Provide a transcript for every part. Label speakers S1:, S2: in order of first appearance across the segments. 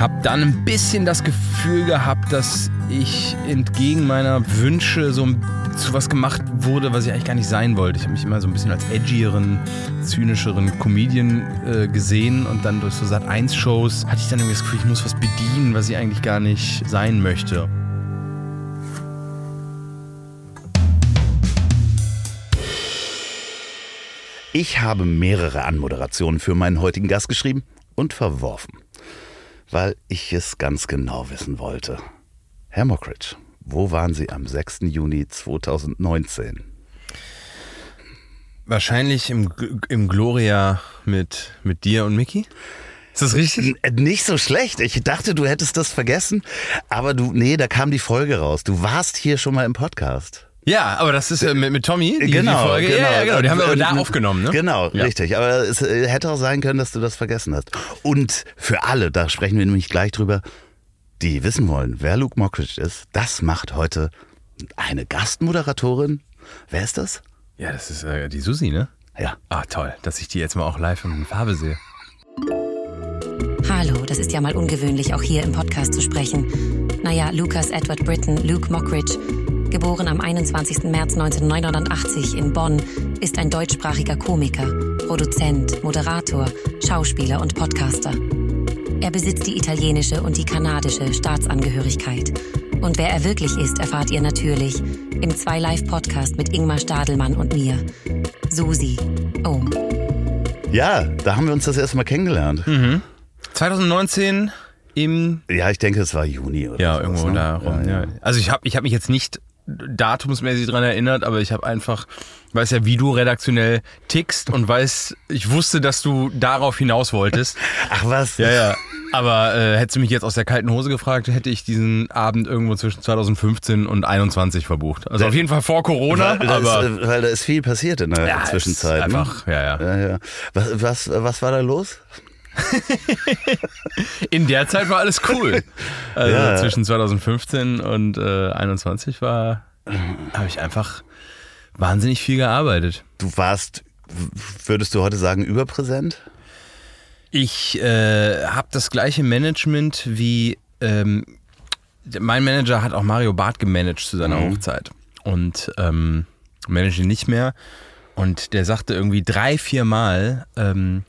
S1: Hab dann ein bisschen das Gefühl gehabt, dass ich entgegen meiner Wünsche so zu was gemacht wurde, was ich eigentlich gar nicht sein wollte. Ich habe mich immer so ein bisschen als edgieren, zynischeren Comedian äh, gesehen und dann durch so Sat 1 Shows hatte ich dann irgendwie das Gefühl, ich muss was bedienen, was ich eigentlich gar nicht sein möchte.
S2: Ich habe mehrere Anmoderationen für meinen heutigen Gast geschrieben und verworfen, weil ich es ganz genau wissen wollte. Herr Mockridge, wo waren Sie am 6. Juni 2019?
S1: Wahrscheinlich im, im Gloria mit, mit dir und Mickey? Ist das richtig?
S2: Nicht so schlecht. Ich dachte, du hättest das vergessen, aber du, nee, da kam die Folge raus. Du warst hier schon mal im Podcast.
S1: Ja, aber das ist äh, mit, mit Tommy, die,
S2: genau,
S1: die Folge.
S2: Genau.
S1: Ja, ja, genau. Die haben wir aber da aufgenommen, ne?
S2: Genau,
S1: Ja.
S2: richtig. Aber es äh, hätte auch sein können, dass du das vergessen hast. Und für alle, da sprechen wir nämlich gleich drüber, die wissen wollen, wer Luke Mockridge ist, das macht heute eine Gastmoderatorin. Wer ist das?
S1: Ja, das ist äh, die Susi, ne?
S2: Ja.
S1: Ah, toll, dass ich die jetzt mal auch live in Farbe sehe.
S3: Hallo, das ist ja mal ungewöhnlich, auch hier im Podcast zu sprechen. Naja, Lucas Edward Britton, Luke Mockridge, geboren am 21. März 1989 in Bonn, ist ein deutschsprachiger Komiker, Produzent, Moderator, Schauspieler und Podcaster. Er besitzt die italienische und die kanadische Staatsangehörigkeit. Und wer er wirklich ist, erfahrt ihr natürlich im 2 Live Podcast mit Ingmar Stadelmann und mir. Susi. Oh.
S2: Ja, da haben wir uns das erste Mal kennengelernt.
S1: 2019 im
S2: Ja, ich denke, es war Juni oder
S1: Ja,
S2: sowas,
S1: irgendwo
S2: ne?
S1: da rum. Ja, Also ich habe ich hab mich jetzt nicht datumsmäßig dran erinnert, aber ich habe einfach, weiß ja, wie du redaktionell tickst und weiß, ich wusste, dass du darauf hinaus wolltest.
S2: Ach was?
S1: Ja, ja. Aber äh, hättest du mich jetzt aus der kalten Hose gefragt, hätte ich diesen Abend irgendwo zwischen 2015 und 21 verbucht. Also auf jeden Fall vor Corona,
S2: Weil, da
S1: aber
S2: ist, äh, weil da ist viel passiert in der
S1: Ja,
S2: Zwischenzeit. ne?
S1: einfach, ja, ja.
S2: Ja, ja. Was, was, was war da los?
S1: in der Zeit war alles cool. Also
S2: Ja.
S1: zwischen 2015 und äh, 21 war, habe ich einfach wahnsinnig viel gearbeitet.
S2: Du warst, würdest du heute sagen, überpräsent?
S1: Ich äh, habe das gleiche Management wie ähm, mein Manager hat auch Mario Barth gemanagt zu seiner Hochzeit und ähm, managt ihn nicht mehr. Und der sagte irgendwie drei, vier Mal, ähm,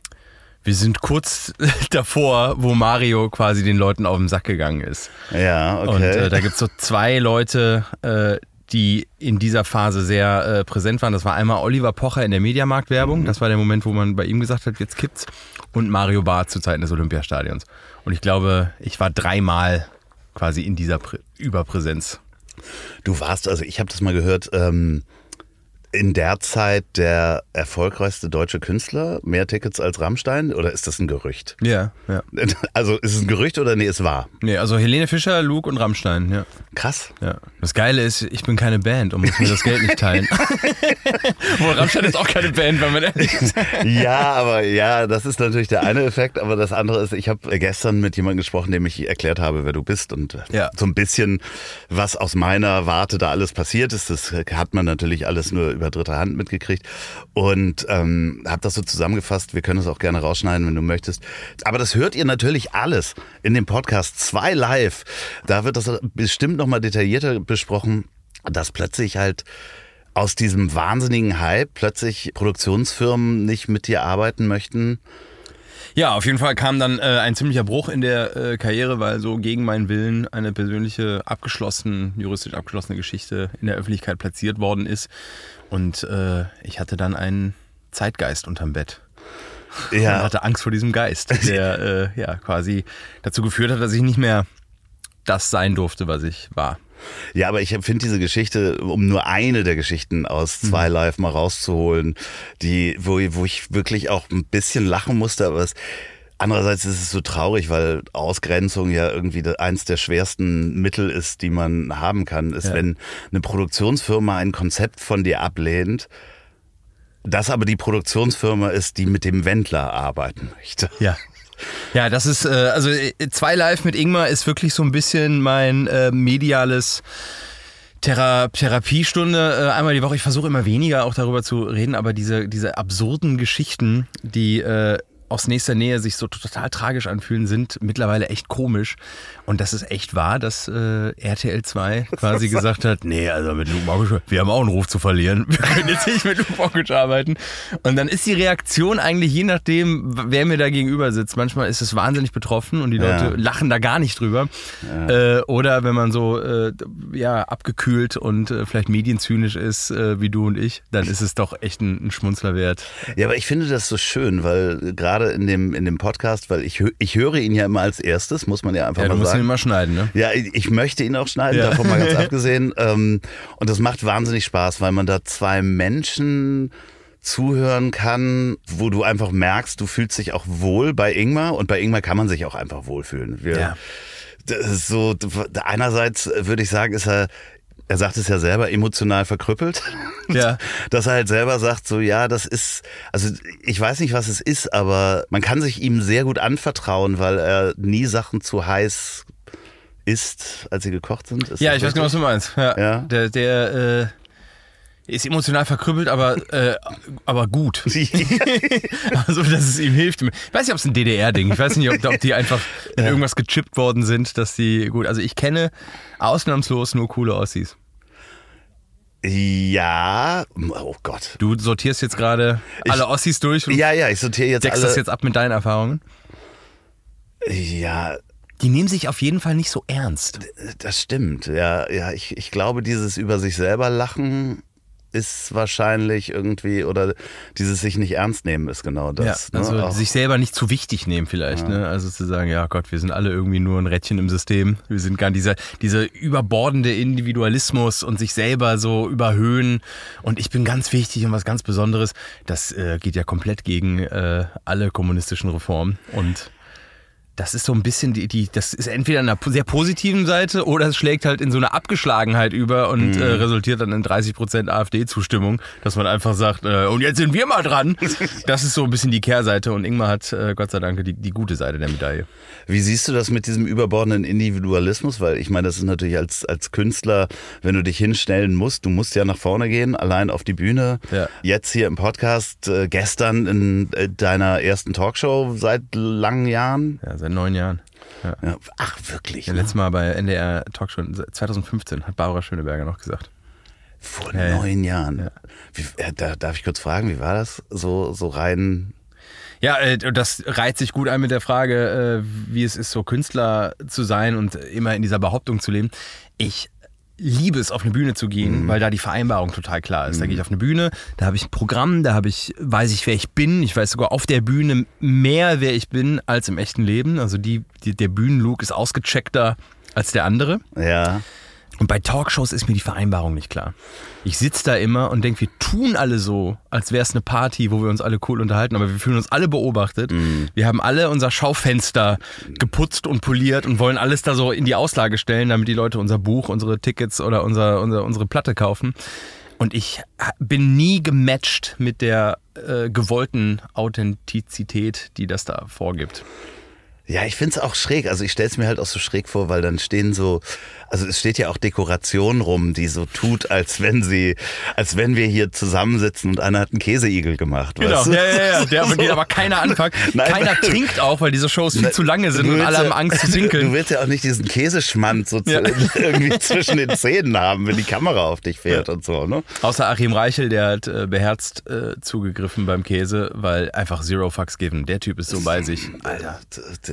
S1: wir sind kurz davor, wo Mario quasi den Leuten auf den Sack gegangen ist.
S2: Ja, okay.
S1: Und äh, da gibt es so zwei Leute, äh, die in dieser Phase sehr äh, präsent waren. Das war einmal Oliver Pocher in der Mediamarkt-Werbung. Das war der Moment, wo man bei ihm gesagt hat, jetzt kippt's. Und Mario Barth zu Zeiten des Olympiastadions. Und ich glaube, ich war dreimal quasi in dieser Prä Überpräsenz.
S2: Du warst, also ich habe das mal gehört, ähm, in der Zeit der erfolgreichste deutsche Künstler, mehr Tickets als Rammstein? Oder ist das ein Gerücht?
S1: Ja, ja.
S2: Also ist es ein Gerücht oder nee, es war?
S1: Nee, also Helene Fischer, Luke und Rammstein, ja.
S2: Krass.
S1: ja. Das Geile ist, ich bin keine Band und muss mir das Geld nicht teilen. Wohl Rammstein ist auch keine Band, wenn man ehrlich ist.
S2: Ja, aber ja, das ist natürlich der eine Effekt, aber das andere ist, ich habe gestern mit jemandem gesprochen, dem ich erklärt habe, wer du bist und
S1: Ja.
S2: so ein bisschen, was aus meiner Warte da alles passiert ist. Das hat man natürlich alles nur über dritte Hand mitgekriegt und ähm, habe das so zusammengefasst. Wir können es auch gerne rausschneiden, wenn du möchtest. Aber das hört ihr natürlich alles in dem Podcast 2 Live. Da wird das bestimmt noch mal detaillierter besprochen, dass plötzlich halt aus diesem wahnsinnigen Hype plötzlich Produktionsfirmen nicht mit dir arbeiten möchten.
S1: Ja, auf jeden Fall kam dann äh, ein ziemlicher Bruch in der äh, Karriere, weil so gegen meinen Willen eine persönliche, abgeschlossen, juristisch abgeschlossene Geschichte in der Öffentlichkeit platziert worden ist. Und äh, ich hatte dann einen Zeitgeist unterm Bett. Und
S2: Ja,
S1: hatte Angst vor diesem Geist, der äh, ja quasi dazu geführt hat, dass ich nicht mehr das sein durfte, was ich war.
S2: ja, aber ich finde diese Geschichte, um nur eine der Geschichten aus zwei Live mal rauszuholen, die, wo, wo ich wirklich auch ein bisschen lachen musste, aber es, andererseits ist es so traurig, weil Ausgrenzung ja irgendwie eins der schwersten Mittel ist, die man haben kann, ist,
S1: Ja.
S2: wenn eine Produktionsfirma ein Konzept von dir ablehnt, das aber die Produktionsfirma ist, die mit dem Wendler arbeiten möchte.
S1: Ja. Ja, das ist, äh, also äh, zwei Live mit Ingmar ist wirklich so ein bisschen mein äh, mediales Thera Therapiestunde äh, einmal die Woche. Ich versuche immer weniger auch darüber zu reden, aber diese, diese absurden Geschichten, die äh, aus nächster Nähe sich so total tragisch anfühlen, sind mittlerweile echt komisch. Und das ist echt wahr, dass äh, RTL 2 quasi gesagt hat, nee, also mit Luke Mockridge, wir haben auch einen Ruf zu verlieren. Wir können jetzt nicht mit Luke Mockridge arbeiten. Und dann ist die Reaktion eigentlich je nachdem, wer mir da gegenüber sitzt. Manchmal ist es wahnsinnig betroffen und die Leute
S2: Ja.
S1: lachen da gar nicht drüber. Äh, oder wenn man so äh, ja, abgekühlt und äh, vielleicht medienzynisch ist, äh, wie du und ich, dann ist es doch echt ein, ein Schmunzler wert.
S2: Ja, aber ich finde das so schön, weil gerade in dem, in dem Podcast, weil ich, ich höre ihn ja immer als erstes, muss man ja einfach
S1: Ja, du
S2: mal
S1: musst ihn
S2: sagen.
S1: immer schneiden, ne?
S2: Ja, ich ich möchte ihn auch schneiden,
S1: Ja.
S2: davon mal ganz abgesehen. Ähm, und das macht wahnsinnig Spaß, weil man da zwei Menschen zuhören kann, wo du einfach merkst, du fühlst dich auch wohl bei Ingmar und bei Ingmar kann man sich auch einfach wohlfühlen. Wir,
S1: Ja.
S2: so, einerseits würde ich sagen, ist er, er sagt es ja selber, emotional verkrüppelt.
S1: Ja.
S2: Dass er halt selber sagt, so, ja, das ist, also ich weiß nicht, was es ist, aber man kann sich ihm sehr gut anvertrauen, weil er nie Sachen zu heiß isst, als sie gekocht sind. Ist
S1: Ja, ich weiß genau, was du meinst. Ja.
S2: Ja.
S1: Der, der äh, ist emotional verkrüppelt, aber, äh, aber gut. also, dass es ihm hilft. Ich weiß nicht, ob es ein DDR-Ding. Ich weiß nicht, ob, ob die einfach in irgendwas gechippt worden sind, dass die gut. Also, ich kenne ausnahmslos nur coole Ossis.
S2: Ja, oh Gott.
S1: Du sortierst jetzt gerade alle Ossis durch und
S2: Ja, ja, ich sortiere jetzt
S1: deckst
S2: alle.
S1: das jetzt ab mit deinen Erfahrungen.
S2: Ja,
S1: Die nehmen sich auf jeden Fall nicht so ernst.
S2: das stimmt. Ja, ja, ich, ich glaube, dieses über sich selber lachen ist wahrscheinlich irgendwie, oder dieses sich nicht ernst nehmen ist genau das.
S1: ja, also
S2: ne?
S1: Sich selber nicht zu wichtig nehmen vielleicht. Ne? Also zu sagen, ja Gott, wir sind alle irgendwie nur ein Rädchen im System. Wir sind gar dieser, dieser überbordende Individualismus und sich selber so überhöhen und ich bin ganz wichtig und was ganz Besonderes. Das äh, geht ja komplett gegen äh, alle kommunistischen Reformen und das ist so ein bisschen die, die, das ist entweder an einer sehr positiven Seite oder es schlägt halt in so eine Abgeschlagenheit über und
S2: Mhm.
S1: äh, resultiert dann in 30 Prozent AfD-Zustimmung, dass man einfach sagt, äh, und jetzt sind wir mal dran. Das ist so ein bisschen die Kehrseite und Ingmar hat, äh, Gott sei Dank, die, die gute Seite der Medaille.
S2: Wie siehst du das mit diesem überbordenden Individualismus? Weil ich meine, das ist natürlich als, als Künstler, wenn du dich hinstellen musst, du musst ja nach vorne gehen, allein auf die Bühne.
S1: Ja.
S2: Jetzt hier im Podcast, äh, gestern in äh, deiner ersten Talkshow seit langen Jahren.
S1: Ja, seit neun Jahren. Ja.
S2: Ja, ach, wirklich?
S1: Ja,
S2: ne?
S1: letztes Mal bei NDR Talkshow 2015 hat Barbara Schöneberger noch gesagt.
S2: Vor
S1: Ja,
S2: neun Jahren.
S1: Ja.
S2: Wie, äh, da, darf ich kurz fragen, wie war das? So, so rein.
S1: Ja, äh, das reiht sich gut ein mit der Frage, äh, wie es ist, so Künstler zu sein und immer in dieser Behauptung zu leben. Ich liebe es, auf eine Bühne zu gehen, weil da die Vereinbarung total klar ist. Da gehe ich auf eine Bühne, da habe ich ein Programm, da habe ich, weiß ich, wer ich bin. Ich weiß sogar auf der Bühne mehr, wer ich bin, als im echten Leben. Also die, die, der Bühnenlook ist ausgecheckter als der andere.
S2: Ja.
S1: Und bei Talkshows ist mir die Vereinbarung nicht klar. Ich sitze da immer und denke, wir tun alle so, als wäre es eine Party, wo wir uns alle cool unterhalten, aber wir fühlen uns alle beobachtet. Wir haben alle unser Schaufenster geputzt und poliert und wollen alles da so in die Auslage stellen, damit die Leute unser Buch, unsere Tickets oder unser, unser, unsere Platte kaufen. Und ich bin nie gematcht mit der äh, gewollten Authentizität, die das da vorgibt.
S2: Ja, ich find's auch schräg. Also ich stell's mir halt auch so schräg vor, weil dann stehen so, also es steht ja auch Dekoration rum, die so tut, als wenn sie, als wenn wir hier zusammensitzen und einer hat einen Käseigel gemacht.
S1: Genau,
S2: weißt du?
S1: ja, ja, ja. Der, von dem aber keiner anpackt.
S2: Nein.
S1: keiner trinkt auch, weil diese Shows viel zu lange sind
S2: Du
S1: und alle haben
S2: ja-
S1: Angst zu
S2: Du
S1: sinkeln.
S2: willst ja auch nicht diesen Käseschmand so
S1: Ja.
S2: irgendwie zwischen den Zähnen haben, wenn die Kamera auf dich fährt und so, ne?
S1: Außer Achim Reichel, der hat äh, beherzt äh, zugegriffen beim Käse, weil einfach Zero Fucks given. Der Typ ist so bei sich. Alter.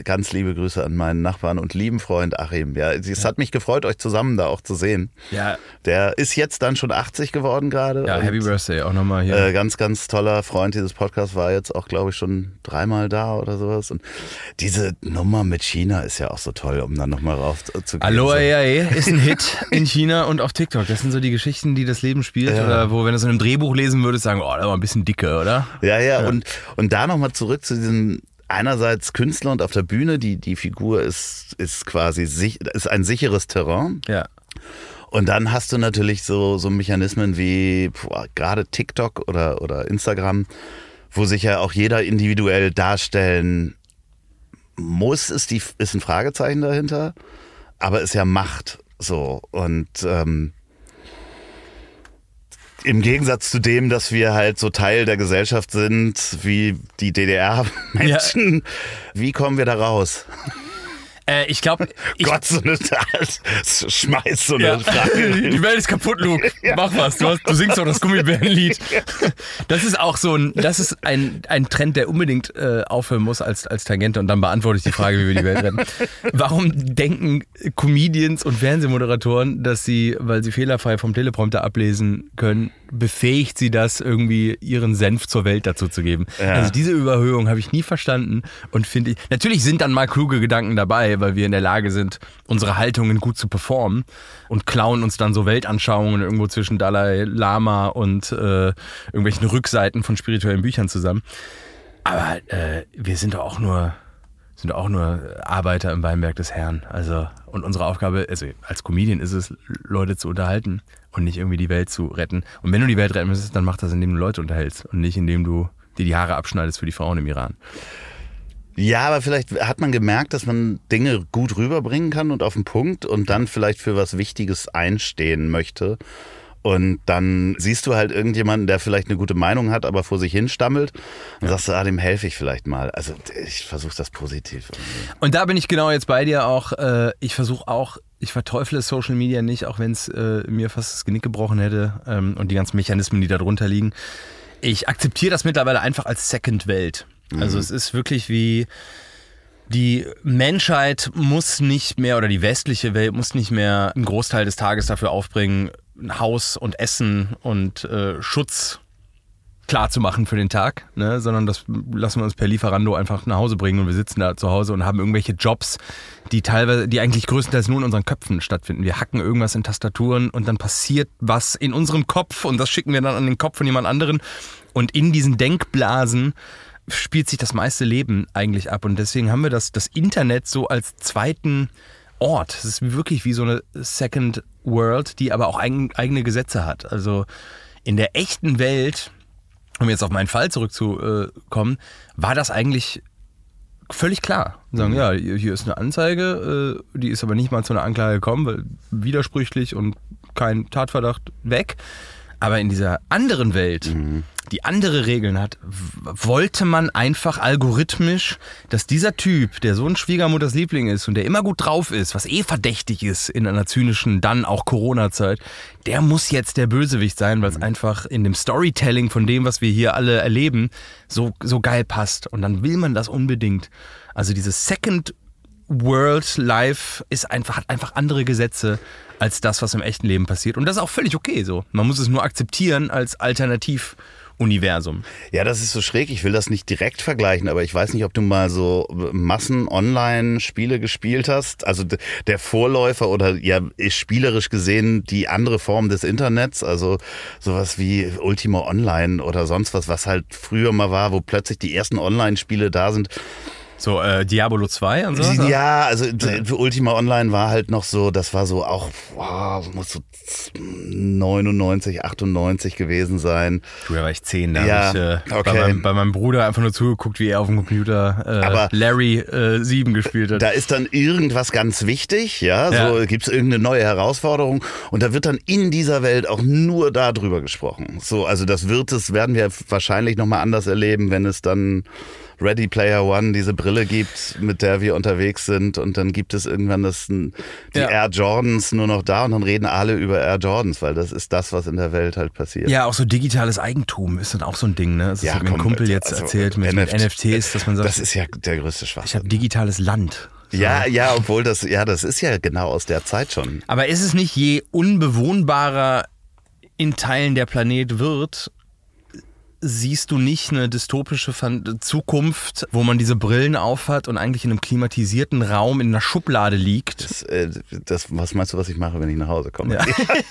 S2: Ganz liebe Grüße an meinen Nachbarn und lieben Freund Achim. Ja, es hat mich gefreut, euch zusammen da auch zu sehen.
S1: Ja,
S2: Der ist jetzt dann schon 80 geworden gerade.
S1: ja Happy Birthday auch nochmal hier.
S2: Äh, ganz, ganz toller Freund dieses Podcasts war jetzt auch, glaube ich, schon dreimal da oder sowas. Und diese Nummer mit China ist ja auch so toll, um dann nochmal rauf zu gehen.
S1: Hallo
S2: so.
S1: AIA ist ein Hit in China und auf TikTok. Das sind so die Geschichten, die das Leben spielt.
S2: Ja.
S1: Oder wo, wenn du es in einem Drehbuch lesen würdest, sagen, oh, das war ein bisschen dicke, oder?
S2: Ja, ja, und, und da nochmal zurück zu diesem einerseits Künstler und auf der Bühne, die, die Figur ist, ist quasi sich, ist ein sicheres Terrain.
S1: Ja.
S2: Und dann hast du natürlich so, so Mechanismen wie boah, gerade TikTok oder, oder Instagram, wo sich ja auch jeder individuell darstellen muss, ist, die, ist ein Fragezeichen dahinter, aber ist ja Macht so. Und ähm, im Gegensatz zu dem, dass wir halt so Teil der Gesellschaft sind, wie die DDR-Menschen, wie kommen wir da raus?
S1: Äh, ich glaube.
S2: Gott, so eine schmeiß so eine ja. Frage.
S1: Die Welt ist kaputt, Luke. Ja. Mach was. Du, hast, du singst doch das Gummibärenlied. Das ist auch so ein, das ist ein, ein Trend, der unbedingt äh, aufhören muss als, als Tangente. Und dann beantworte ich die Frage, wie wir die Welt retten. Warum denken Comedians und Fernsehmoderatoren, dass sie, weil sie fehlerfrei vom Teleprompter ablesen können, befähigt sie das, irgendwie ihren Senf zur Welt dazu zu geben? Ja. Also diese Überhöhung habe ich nie verstanden und finde ich, natürlich sind dann mal kluge Gedanken dabei, weil wir in der Lage sind, unsere Haltungen gut zu performen und klauen uns dann so Weltanschauungen irgendwo zwischen Dalai Lama und äh, irgendwelchen Rückseiten von spirituellen Büchern zusammen. Aber äh, wir sind doch auch nur sind auch nur Arbeiter im Weinberg des Herrn. Also, und unsere Aufgabe, also als Comedian ist es, Leute zu unterhalten und nicht irgendwie die Welt zu retten. Und wenn du die Welt retten müsstest, dann mach das, indem du Leute unterhältst und nicht indem du dir die Haare abschneidest für die Frauen im Iran.
S2: Ja, aber vielleicht hat man gemerkt, dass man Dinge gut rüberbringen kann und auf den Punkt und dann vielleicht für was Wichtiges einstehen möchte. Und dann siehst du halt irgendjemanden, der vielleicht eine gute Meinung hat, aber vor sich hin stammelt. Und ja. sagst du, ah, dem helfe ich vielleicht mal. Also ich versuche das positiv. Irgendwie.
S1: Und da bin ich genau jetzt bei dir auch. Äh, ich versuche auch, ich verteufle Social Media nicht, auch wenn es äh, mir fast das Genick gebrochen hätte ähm, und die ganzen Mechanismen, die da drunter liegen. Ich akzeptiere das mittlerweile einfach als Second Welt. Also mhm. es ist wirklich wie die Menschheit muss nicht mehr oder die westliche Welt muss nicht mehr einen Großteil des Tages dafür aufbringen, Haus und Essen und äh, Schutz klar zu machen für den Tag, ne? sondern das lassen wir uns per Lieferando einfach nach Hause bringen und wir sitzen da zu Hause und haben irgendwelche Jobs, die teilweise, die eigentlich größtenteils nur in unseren Köpfen stattfinden. Wir hacken irgendwas in Tastaturen und dann passiert was in unserem Kopf und das schicken wir dann an den Kopf von jemand anderen und in diesen Denkblasen spielt sich das meiste Leben eigentlich ab. Und deswegen haben wir das, das Internet so als zweiten Ort. Es ist wirklich wie so eine Second World, die aber auch eigen, eigene Gesetze hat. Also in der echten Welt, um jetzt auf meinen Fall zurückzukommen, war das eigentlich völlig klar. Sagen, mhm. ja, hier ist eine Anzeige, äh, die ist aber nicht mal zu einer Anklage gekommen, weil widersprüchlich und kein Tatverdacht weg. Aber in dieser anderen Welt, mhm. die andere Regeln hat, wollte man einfach algorithmisch, dass dieser Typ, der so ein Schwiegermutters Liebling ist und der immer gut drauf ist, was eh verdächtig ist in einer zynischen, dann auch Corona-Zeit, der muss jetzt der Bösewicht sein, weil es mhm. einfach in dem Storytelling von dem, was wir hier alle erleben, so, so geil passt. Und dann will man das unbedingt. Also dieses Second World Life ist einfach, hat einfach andere Gesetze als das, was im echten Leben passiert. Und das ist auch völlig okay so. Man muss es nur akzeptieren als Alternativ. Universum.
S2: Ja, das ist so schräg. Ich will das nicht direkt vergleichen, aber ich weiß nicht, ob du mal so Massen-Online-Spiele gespielt hast. Also der Vorläufer oder ja, ist spielerisch gesehen die andere Form des Internets. Also sowas wie Ultima Online oder sonst was, was halt früher mal war, wo plötzlich die ersten Online-Spiele da sind
S1: so äh, Diablo 2 und so?
S2: Ja, also ja. Ultima Online war halt noch so, das war so auch, wow, muss so 99, 98 gewesen sein.
S1: Früher war ich 10, da ja, habe ich äh, okay. bei, meinem, bei, meinem, Bruder einfach nur zugeguckt, wie er auf dem Computer äh, Larry äh, 7 gespielt hat.
S2: Da ist dann irgendwas ganz wichtig, ja, so ja. gibt es irgendeine neue Herausforderung und da wird dann in dieser Welt auch nur darüber gesprochen. So, also das wird es, werden wir wahrscheinlich nochmal anders erleben, wenn es dann Ready Player One diese Brille gibt, mit der wir unterwegs sind und dann gibt es irgendwann das, die ja. Air Jordans nur noch da und dann reden alle über Air Jordans, weil das ist das, was in der Welt halt passiert.
S1: Ja, auch so digitales Eigentum ist dann auch so ein Ding, ne? Das ja, hat mir ein Kumpel jetzt also erzählt mit, NFT, mit NFTs, dass man sagt,
S2: das ist ja der größte Schwachsinn.
S1: Ich habe digitales Land.
S2: So. Ja, ja, obwohl das, ja, das ist ja genau aus der Zeit schon.
S1: Aber ist es nicht je unbewohnbarer in Teilen der Planet wird, siehst du nicht eine dystopische Zukunft, wo man diese Brillen aufhat und eigentlich in einem klimatisierten Raum in einer Schublade liegt?
S2: Das, äh, das, was meinst du, was ich mache, wenn ich nach Hause komme? Ja.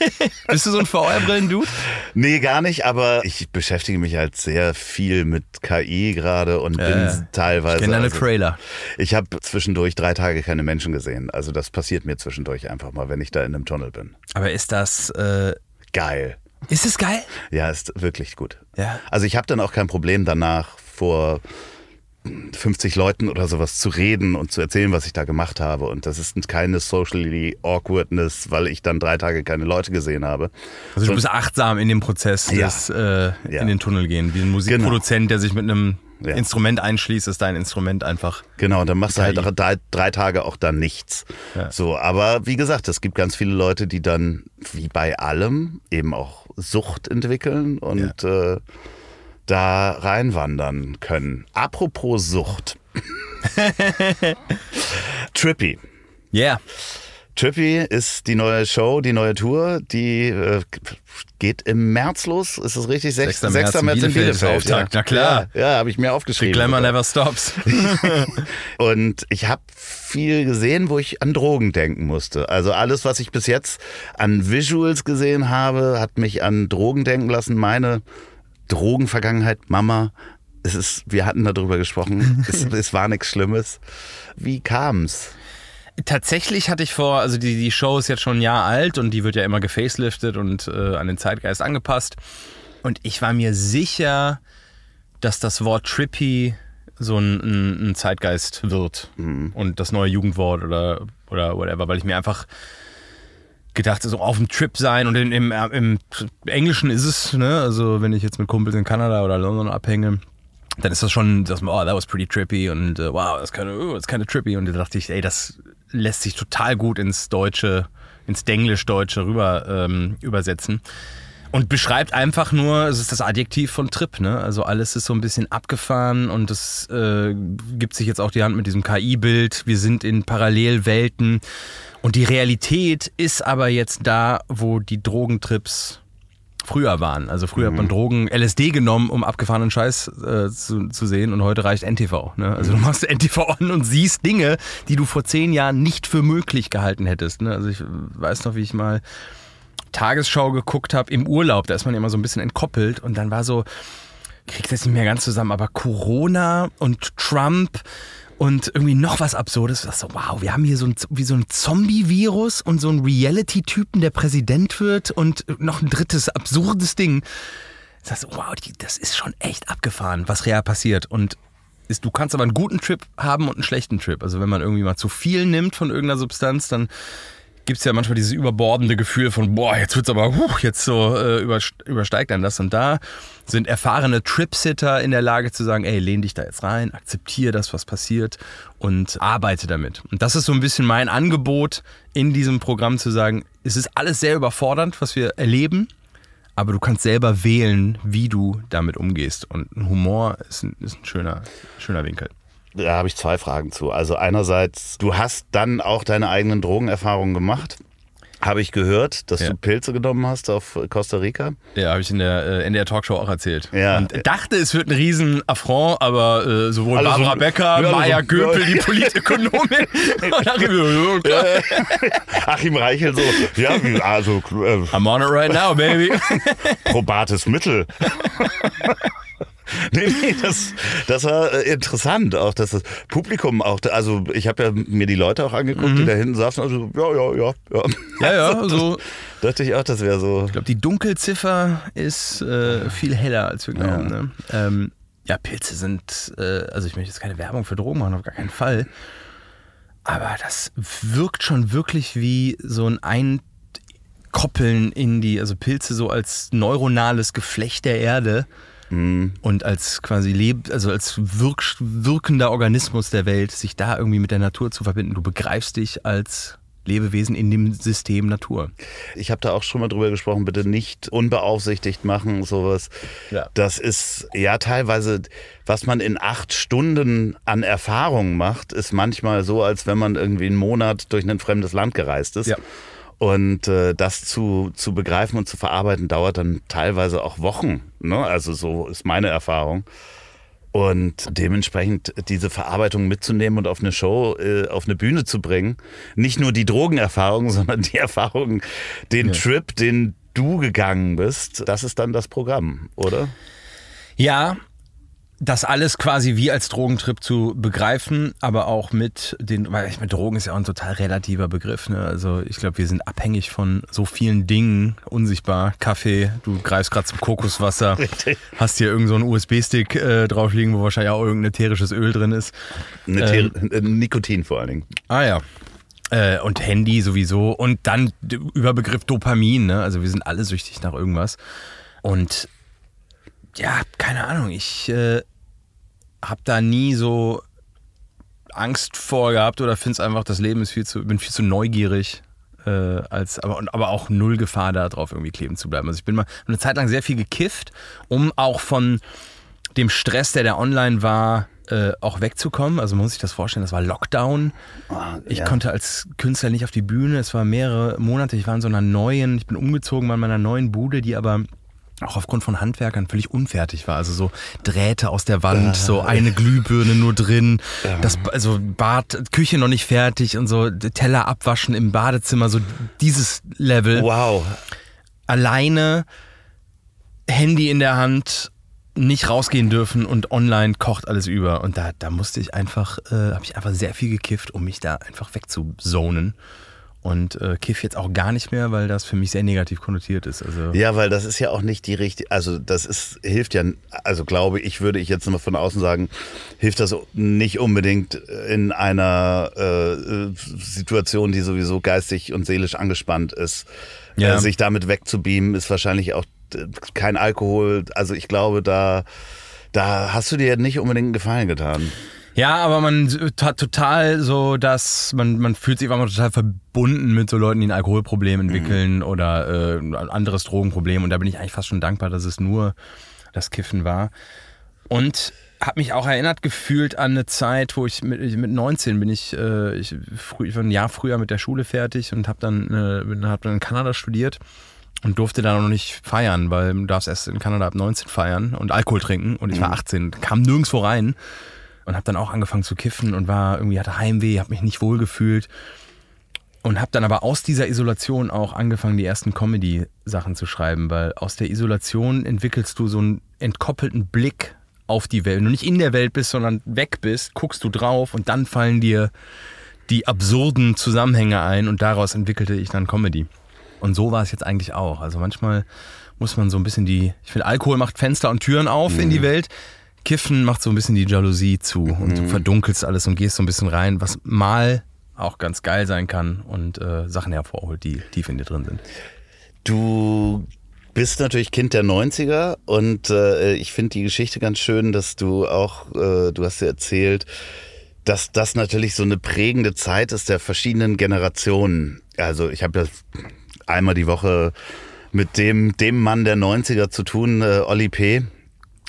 S1: Bist du so ein VR-Brillen-Dude?
S2: Nee, gar nicht, aber ich beschäftige mich halt sehr viel mit KI gerade und äh, bin teilweise. Ich
S1: kenne deine also, Trailer.
S2: Ich habe zwischendurch drei Tage keine Menschen gesehen. Also das passiert mir zwischendurch einfach mal, wenn ich da in einem Tunnel bin.
S1: Aber ist das äh,
S2: geil?
S1: Ist es geil?
S2: Ja, ist wirklich gut.
S1: Ja.
S2: Also ich habe dann auch kein Problem danach vor 50 Leuten oder sowas zu reden und zu erzählen, was ich da gemacht habe. Und das ist keine socially awkwardness, weil ich dann drei Tage keine Leute gesehen habe.
S1: Also du bist achtsam in dem Prozess
S2: Ja.
S1: des äh,
S2: Ja.
S1: in den Tunnel gehen. Wie ein Musikproduzent, der sich mit einem
S2: Ja.
S1: Instrument einschließt, ist dein Instrument einfach.
S2: Genau, dann machst du halt drei, drei Tage auch dann nichts.
S1: Ja.
S2: So, aber wie gesagt, es gibt ganz viele Leute, die dann, wie bei allem, eben auch Sucht entwickeln und äh, da reinwandern können. Apropos Sucht. Trippy.
S1: Yeah.
S2: Trippy ist die neue Show, die neue Tour, die äh, geht im März los. Ist das richtig? 6.
S1: 6.
S2: 6. März in Bielefeld.
S1: Auftakt,
S2: ja.
S1: na klar.
S2: Ja, ja habe ich mir
S1: The
S2: aufgeschrieben.
S1: Glamour never stops.
S2: Und ich habe viel gesehen, wo ich an Drogen denken musste. Also alles, was ich bis jetzt an Visuals gesehen habe, hat mich an Drogen denken lassen. Meine Drogenvergangenheit, Mama, es ist, wir hatten darüber gesprochen, es, es war nichts Schlimmes. Wie kam's?
S1: Tatsächlich hatte ich vor, also die, die Show ist jetzt schon ein Jahr alt und die wird ja immer gefaceliftet und äh, an den Zeitgeist angepasst. Und ich war mir sicher, dass das Wort Trippy so ein, ein, Zeitgeist wird und das neue Jugendwort oder, oder whatever, weil ich mir einfach gedacht, so auf dem Trip sein und in, im, im Englischen ist es, ne, also wenn ich jetzt mit Kumpels in Kanada oder London abhänge, dann ist das schon, dass man, oh, that was pretty trippy und äh, wow, das kind of, oh, kind of trippy und da dachte ich, ey, das lässt sich total gut ins Deutsche, ins Denglisch-Deutsche rüber ähm, übersetzen. Und beschreibt einfach nur, es ist das Adjektiv von Trip, ne? Also alles ist so ein bisschen abgefahren und es äh, gibt sich jetzt auch die Hand mit diesem KI-Bild. Wir sind in Parallelwelten und die Realität ist aber jetzt da, wo die Drogentrips früher waren. Also früher hat man Drogen, LSD genommen, um abgefahrenen Scheiß äh, zu, zu sehen und heute reicht NTV. Ne? Also du machst NTV an und siehst Dinge, die du vor zehn Jahren nicht für möglich gehalten hättest. Ne? Also ich weiß noch, wie ich mal Tagesschau geguckt habe im Urlaub, da ist man immer so ein bisschen entkoppelt und dann war so, kriegt das nicht mehr ganz zusammen, aber Corona und Trump und irgendwie noch was Absurdes. Dachte so, wow, wir haben hier so ein, wie so ein Zombie-Virus und so einen Reality-Typen, der Präsident wird und noch ein drittes absurdes Ding. Dachte so, wow, die, das ist schon echt abgefahren, was real passiert. Und ist, du kannst aber einen guten Trip haben und einen schlechten Trip. Also wenn man irgendwie mal zu viel nimmt von irgendeiner Substanz, dann gibt es ja manchmal dieses überbordende Gefühl von, boah, jetzt wird's aber, huh, jetzt so äh, überst- übersteigt dann das. Und da sind erfahrene Tripsitter in der Lage zu sagen, ey, lehn dich da jetzt rein, akzeptiere das, was passiert und arbeite damit. Und das ist so ein bisschen mein Angebot in diesem Programm zu sagen, es ist alles sehr überfordernd, was wir erleben, aber du kannst selber wählen, wie du damit umgehst. Und Humor ist ein, ist ein schöner, schöner Winkel.
S2: Da habe ich zwei Fragen zu. Also einerseits, du hast dann auch deine eigenen Drogenerfahrungen gemacht. Habe ich gehört, dass
S1: Ja.
S2: du Pilze genommen hast auf Costa Rica?
S1: Ja, habe ich in der äh, NDR Talkshow auch erzählt.
S2: Ja.
S1: Und dachte, es wird ein riesen Affront, aber äh, sowohl
S2: Alle so-
S1: Barbara Becker,
S2: ja, alle so-
S1: Maya Göpel, die Politökonomin, und Achim.
S2: Achim Reichel so, ja, also äh,
S1: I'm on it right now, baby.
S2: probates Mittel. Nee, nee, das, das war äh, interessant, auch dass das Publikum auch, also ich habe ja mir die Leute auch angeguckt, die da hinten saßen, also ja, ja, ja, ja.
S1: Mhm. ja, ja, also
S2: Dachte ich auch, das wäre so.
S1: Ich glaube, die Dunkelziffer ist äh, viel heller, als wir glauben. Ja, ne? ähm, ja Pilze sind, äh, also ich möchte jetzt keine Werbung für Drogen machen, auf gar keinen Fall. Aber das wirkt schon wirklich wie so ein Einkoppeln in die, also Pilze so als neuronales Geflecht der Erde und als quasi leb, also als wirk, wirkender Organismus der Welt, sich da irgendwie mit der Natur zu verbinden. Du begreifst dich als Lebewesen in dem System Natur.
S2: Ich habe da auch schon mal drüber gesprochen, bitte nicht unbeaufsichtigt machen, sowas.
S1: Ja.
S2: Das ist ja teilweise, was man in acht Stunden an Erfahrung macht, ist manchmal so, als wenn man irgendwie einen Monat durch ein fremdes Land gereist ist.
S1: Ja.
S2: Und äh, das zu, zu begreifen und zu verarbeiten, dauert dann teilweise auch Wochen. Ne? Also so ist meine Erfahrung. Und dementsprechend diese Verarbeitung mitzunehmen und auf eine Show, äh, auf eine Bühne zu bringen. Nicht nur die Drogenerfahrung, sondern die Erfahrung, den Trip, den du gegangen bist, das ist dann das Programm, oder?
S1: Ja, das alles quasi wie als Drogentrip zu begreifen, aber auch mit den, weil ich meine, Drogen ist ja auch ein total relativer Begriff. Ne? Also ich glaube, wir sind abhängig von so vielen Dingen, unsichtbar. Kaffee, du greifst gerade zum Kokoswasser,
S2: Richtig.
S1: hast hier irgend so USB-Stick äh, drauf liegen, wo wahrscheinlich auch irgendein ätherisches Öl drin ist. Ähm.
S2: Äh, Nikotin vor allen Dingen.
S1: Ah ja. Äh, und Handy sowieso. Und dann d- Überbegriff Dopamin, ne? Also wir sind alle süchtig nach irgendwas. Und ja, keine Ahnung, ich äh, habe da nie so Angst vor gehabt oder finde es einfach, das Leben ist viel zu, bin viel zu neugierig. Äh, als, aber, aber auch null Gefahr da drauf irgendwie kleben zu bleiben. Also ich bin mal eine Zeit lang sehr viel gekifft, um auch von dem Stress, der da online war, äh, auch wegzukommen. Also man muss sich das vorstellen, das war Lockdown. Ich
S2: ja.
S1: konnte als Künstler nicht auf die Bühne. Es war mehrere Monate. Ich war in so einer neuen, ich bin umgezogen war in meiner neuen Bude, die aber auch aufgrund von Handwerkern völlig unfertig war. Also so Drähte aus der Wand, so eine Glühbirne nur drin, das also Bad, Küche noch nicht fertig und so Teller abwaschen im Badezimmer, so dieses Level
S2: Wow.
S1: alleine Handy in der Hand, nicht rausgehen dürfen und online kocht alles über. Und da, da musste ich einfach, äh, habe ich einfach sehr viel gekifft, um mich da einfach wegzuzonen. Und äh, kiff jetzt auch gar nicht mehr, weil das für mich sehr negativ konnotiert ist. Also
S2: Ja, weil das ist ja auch nicht die richtige, also das ist, hilft ja, also glaube ich, würde ich jetzt mal von außen sagen, hilft das nicht unbedingt in einer äh, Situation, die sowieso geistig und seelisch angespannt ist.
S1: Ja.
S2: Äh, sich damit wegzubeamen, ist wahrscheinlich auch äh, kein Alkohol. Also ich glaube, da, da hast du dir nicht unbedingt einen Gefallen getan.
S1: Ja, aber man hat total so, dass man, man fühlt sich einfach total verbunden mit so Leuten, die ein Alkoholproblem entwickeln oder äh, ein anderes Drogenproblem. Und da bin ich eigentlich fast schon dankbar, dass es nur das Kiffen war. Und habe mich auch erinnert gefühlt an eine Zeit, wo ich mit, mit 19 bin ich, äh, ich, früh, ich war ein Jahr früher mit der Schule fertig und habe dann, äh, hab dann in Kanada studiert und durfte da noch nicht feiern, weil du darfst erst in Kanada ab 19 feiern und Alkohol trinken und ich war 18, kam nirgendwo rein und habe dann auch angefangen zu kiffen und war irgendwie hatte Heimweh, habe mich nicht wohl gefühlt und habe dann aber aus dieser Isolation auch angefangen, die ersten Comedy-Sachen zu schreiben, weil aus der Isolation entwickelst du so einen entkoppelten Blick auf die Welt. Wenn du nicht in der Welt bist, sondern weg bist, guckst du drauf und dann fallen dir die absurden Zusammenhänge ein und daraus entwickelte ich dann Comedy. Und so war es jetzt eigentlich auch. Also manchmal muss man so ein bisschen die, ich finde, Alkohol macht Fenster und Türen auf in die Welt. Kiffen macht so ein bisschen die Jalousie zu und du verdunkelst alles und gehst so ein bisschen rein, was mal auch ganz geil sein kann und äh, Sachen hervorholt, die tief in dir drin sind.
S2: Du bist natürlich Kind der 90er und äh, ich finde die Geschichte ganz schön, dass du auch, äh, du hast ja erzählt, dass das natürlich so eine prägende Zeit ist der verschiedenen Generationen. Also ich habe ja einmal die Woche mit dem, dem Mann der 90er zu tun, äh, Olli P.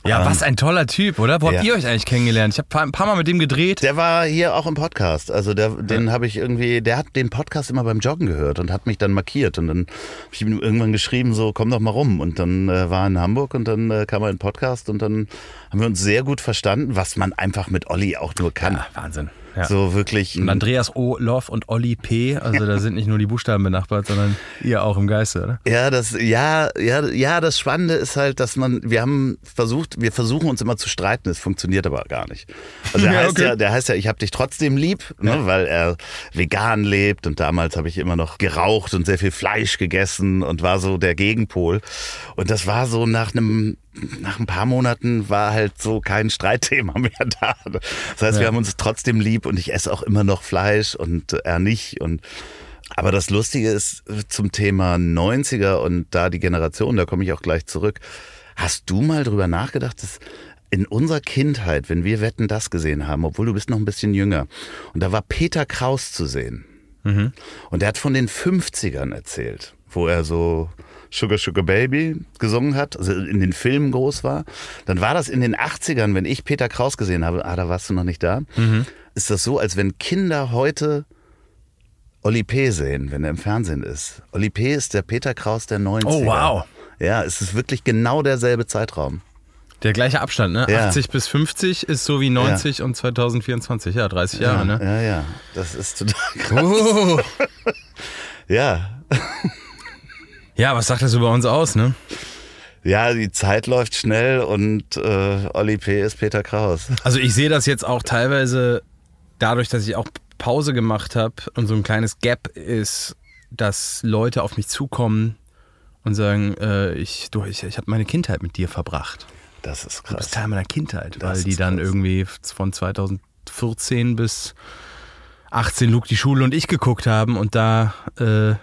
S1: Ja, was ein toller Typ, oder? Wo
S2: Ja.
S1: habt ihr euch eigentlich kennengelernt? Ich habe ein paar Mal mit dem gedreht.
S2: Der war hier auch im Podcast. Also der, den habe ich irgendwie, der hat den Podcast immer beim Joggen gehört und hat mich dann markiert. Und dann habe ich ihm irgendwann geschrieben, so komm doch mal rum. Und dann äh, war er in Hamburg und dann äh, kam er in den Podcast und dann haben wir uns sehr gut verstanden, was man einfach mit Olli auch nur kann.
S1: Ja, Wahnsinn. Ja.
S2: So wirklich.
S1: Und Andreas O. Loff und Olli P. Also da sind nicht nur die Buchstaben benachbart, sondern ihr auch im Geiste, oder?
S2: Ja, das, ja, ja, ja, das Spannende ist halt, dass man, wir haben versucht, wir versuchen uns immer zu streiten, es funktioniert aber gar nicht. Also der
S1: Ja,
S2: heißt
S1: okay.
S2: ja, der heißt ja, ich hab dich trotzdem lieb, ne, weil er vegan lebt und damals habe ich immer noch geraucht und sehr viel Fleisch gegessen und war so der Gegenpol. Und das war so nach einem nach ein paar Monaten war halt so kein Streitthema mehr da. Das heißt,
S1: Ja.
S2: wir haben uns trotzdem lieb und ich esse auch immer noch Fleisch und er nicht und aber das Lustige ist zum Thema 90er und da die Generation, da komme ich auch gleich zurück. Hast du mal drüber nachgedacht, dass in unserer Kindheit, wenn wir Wetten das gesehen haben, obwohl du bist noch ein bisschen jünger, und da war Peter Kraus zu sehen. Und er hat von den 50ern erzählt, wo er so Sugar Sugar Baby gesungen hat, also in den Filmen groß war. Dann war das in den 80ern, wenn ich Peter Kraus gesehen habe, ah, da warst du noch nicht da, ist das so, als wenn Kinder heute Oli P. sehen, wenn er im Fernsehen ist. Oli P. ist der Peter Kraus der 90er.
S1: Oh, wow.
S2: Ja, es ist wirklich genau derselbe Zeitraum.
S1: Der gleiche Abstand, ne?
S2: Ja.
S1: 80 bis 50 ist so wie 90 und 2024, ja, 30 Jahre, ne?
S2: Ja, ja, das ist total krass.
S1: Oh.
S2: Ja,
S1: Ja, was sagt das über uns aus, ne?
S2: Ja, die Zeit läuft schnell und äh, Olli P. ist Peter Kraus.
S1: Also ich sehe das jetzt auch teilweise dadurch, dass ich auch Pause gemacht habe und so ein kleines Gap ist, dass Leute auf mich zukommen und sagen, äh, ich, du, ich, ich habe meine Kindheit mit dir verbracht.
S2: Das ist
S1: Du bist
S2: krass.
S1: Teil meiner Kindheit,
S2: Das
S1: weil die dann
S2: krass.
S1: irgendwie von 2014 bis 18 Luke die Schule und ich geguckt haben und da, äh,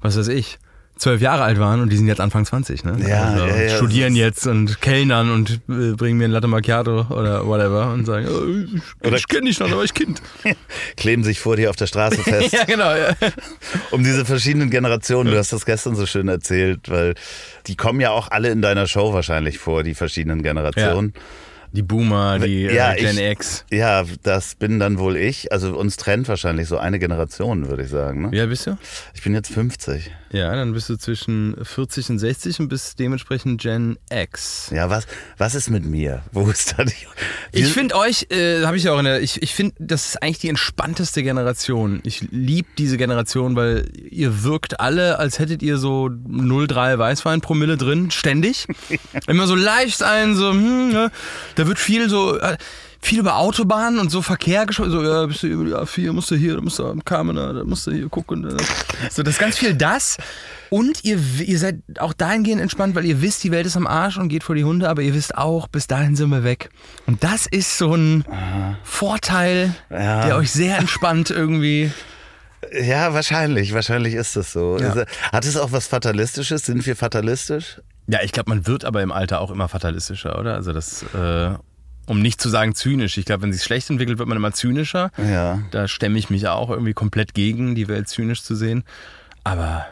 S1: was weiß ich, zwölf Jahre alt waren und die sind jetzt Anfang 20, ne?
S2: Ja, ja, ja,
S1: studieren jetzt und kellnern und äh, bringen mir ein Latte Macchiato oder whatever und sagen, äh, ich,
S2: Oder-
S1: ich kenne dich noch, war ich Kind.
S2: Kleben sich vor dir auf der Straße fest.
S1: ja, genau. Ja.
S2: um diese verschiedenen Generationen. Du hast das gestern so schön erzählt, weil die kommen ja auch alle in deiner Show wahrscheinlich vor, die verschiedenen Generationen.
S1: Die Boomer, die
S2: Ja,
S1: äh, Gen
S2: ich-
S1: X.
S2: Ja, das bin dann wohl ich. Also uns trennt wahrscheinlich so eine Generation, würde ich sagen. Ne?
S1: Wie alt bist du?
S2: Ich bin jetzt 50.
S1: Ja, dann bist du zwischen 40 und 60 und bist dementsprechend Gen X.
S2: Ja, was, was ist mit mir? Wo ist da die?
S1: Ich finde euch, äh, habe ich ja auch in der, ich, ich finde, das ist eigentlich die entspannteste Generation. Ich liebe diese Generation, weil ihr wirkt alle, als hättet ihr so 0,3 Weißwein-Promille drin, ständig. Immer so leicht ein, so, hm, ja. da wird viel so, äh, viel über Autobahnen und so Verkehr gesprochen, so, ja, bist du über die A4, musst du hier, da musst du am Kamener, da musst du hier gucken. Da. So, das ist ganz viel das. Und ihr, ihr seid auch dahingehend entspannt, weil ihr wisst, die Welt ist am Arsch und geht vor die Hunde, aber ihr wisst auch, bis dahin sind wir weg. Und das ist so ein Vorteil,
S2: Ja.
S1: der euch sehr entspannt irgendwie.
S2: Ja, wahrscheinlich. Wahrscheinlich ist das so.
S1: Ja.
S2: Ist- Hat es auch was Fatalistisches? Sind wir fatalistisch?
S1: Ja, ich glaube, man wird aber im Alter auch immer fatalistischer, oder? Also das, äh, um nicht zu sagen zynisch. Ich glaube, wenn sich schlecht entwickelt, wird man immer zynischer.
S2: Ja.
S1: Da stemme ich mich auch irgendwie komplett gegen, die Welt zynisch zu sehen. Aber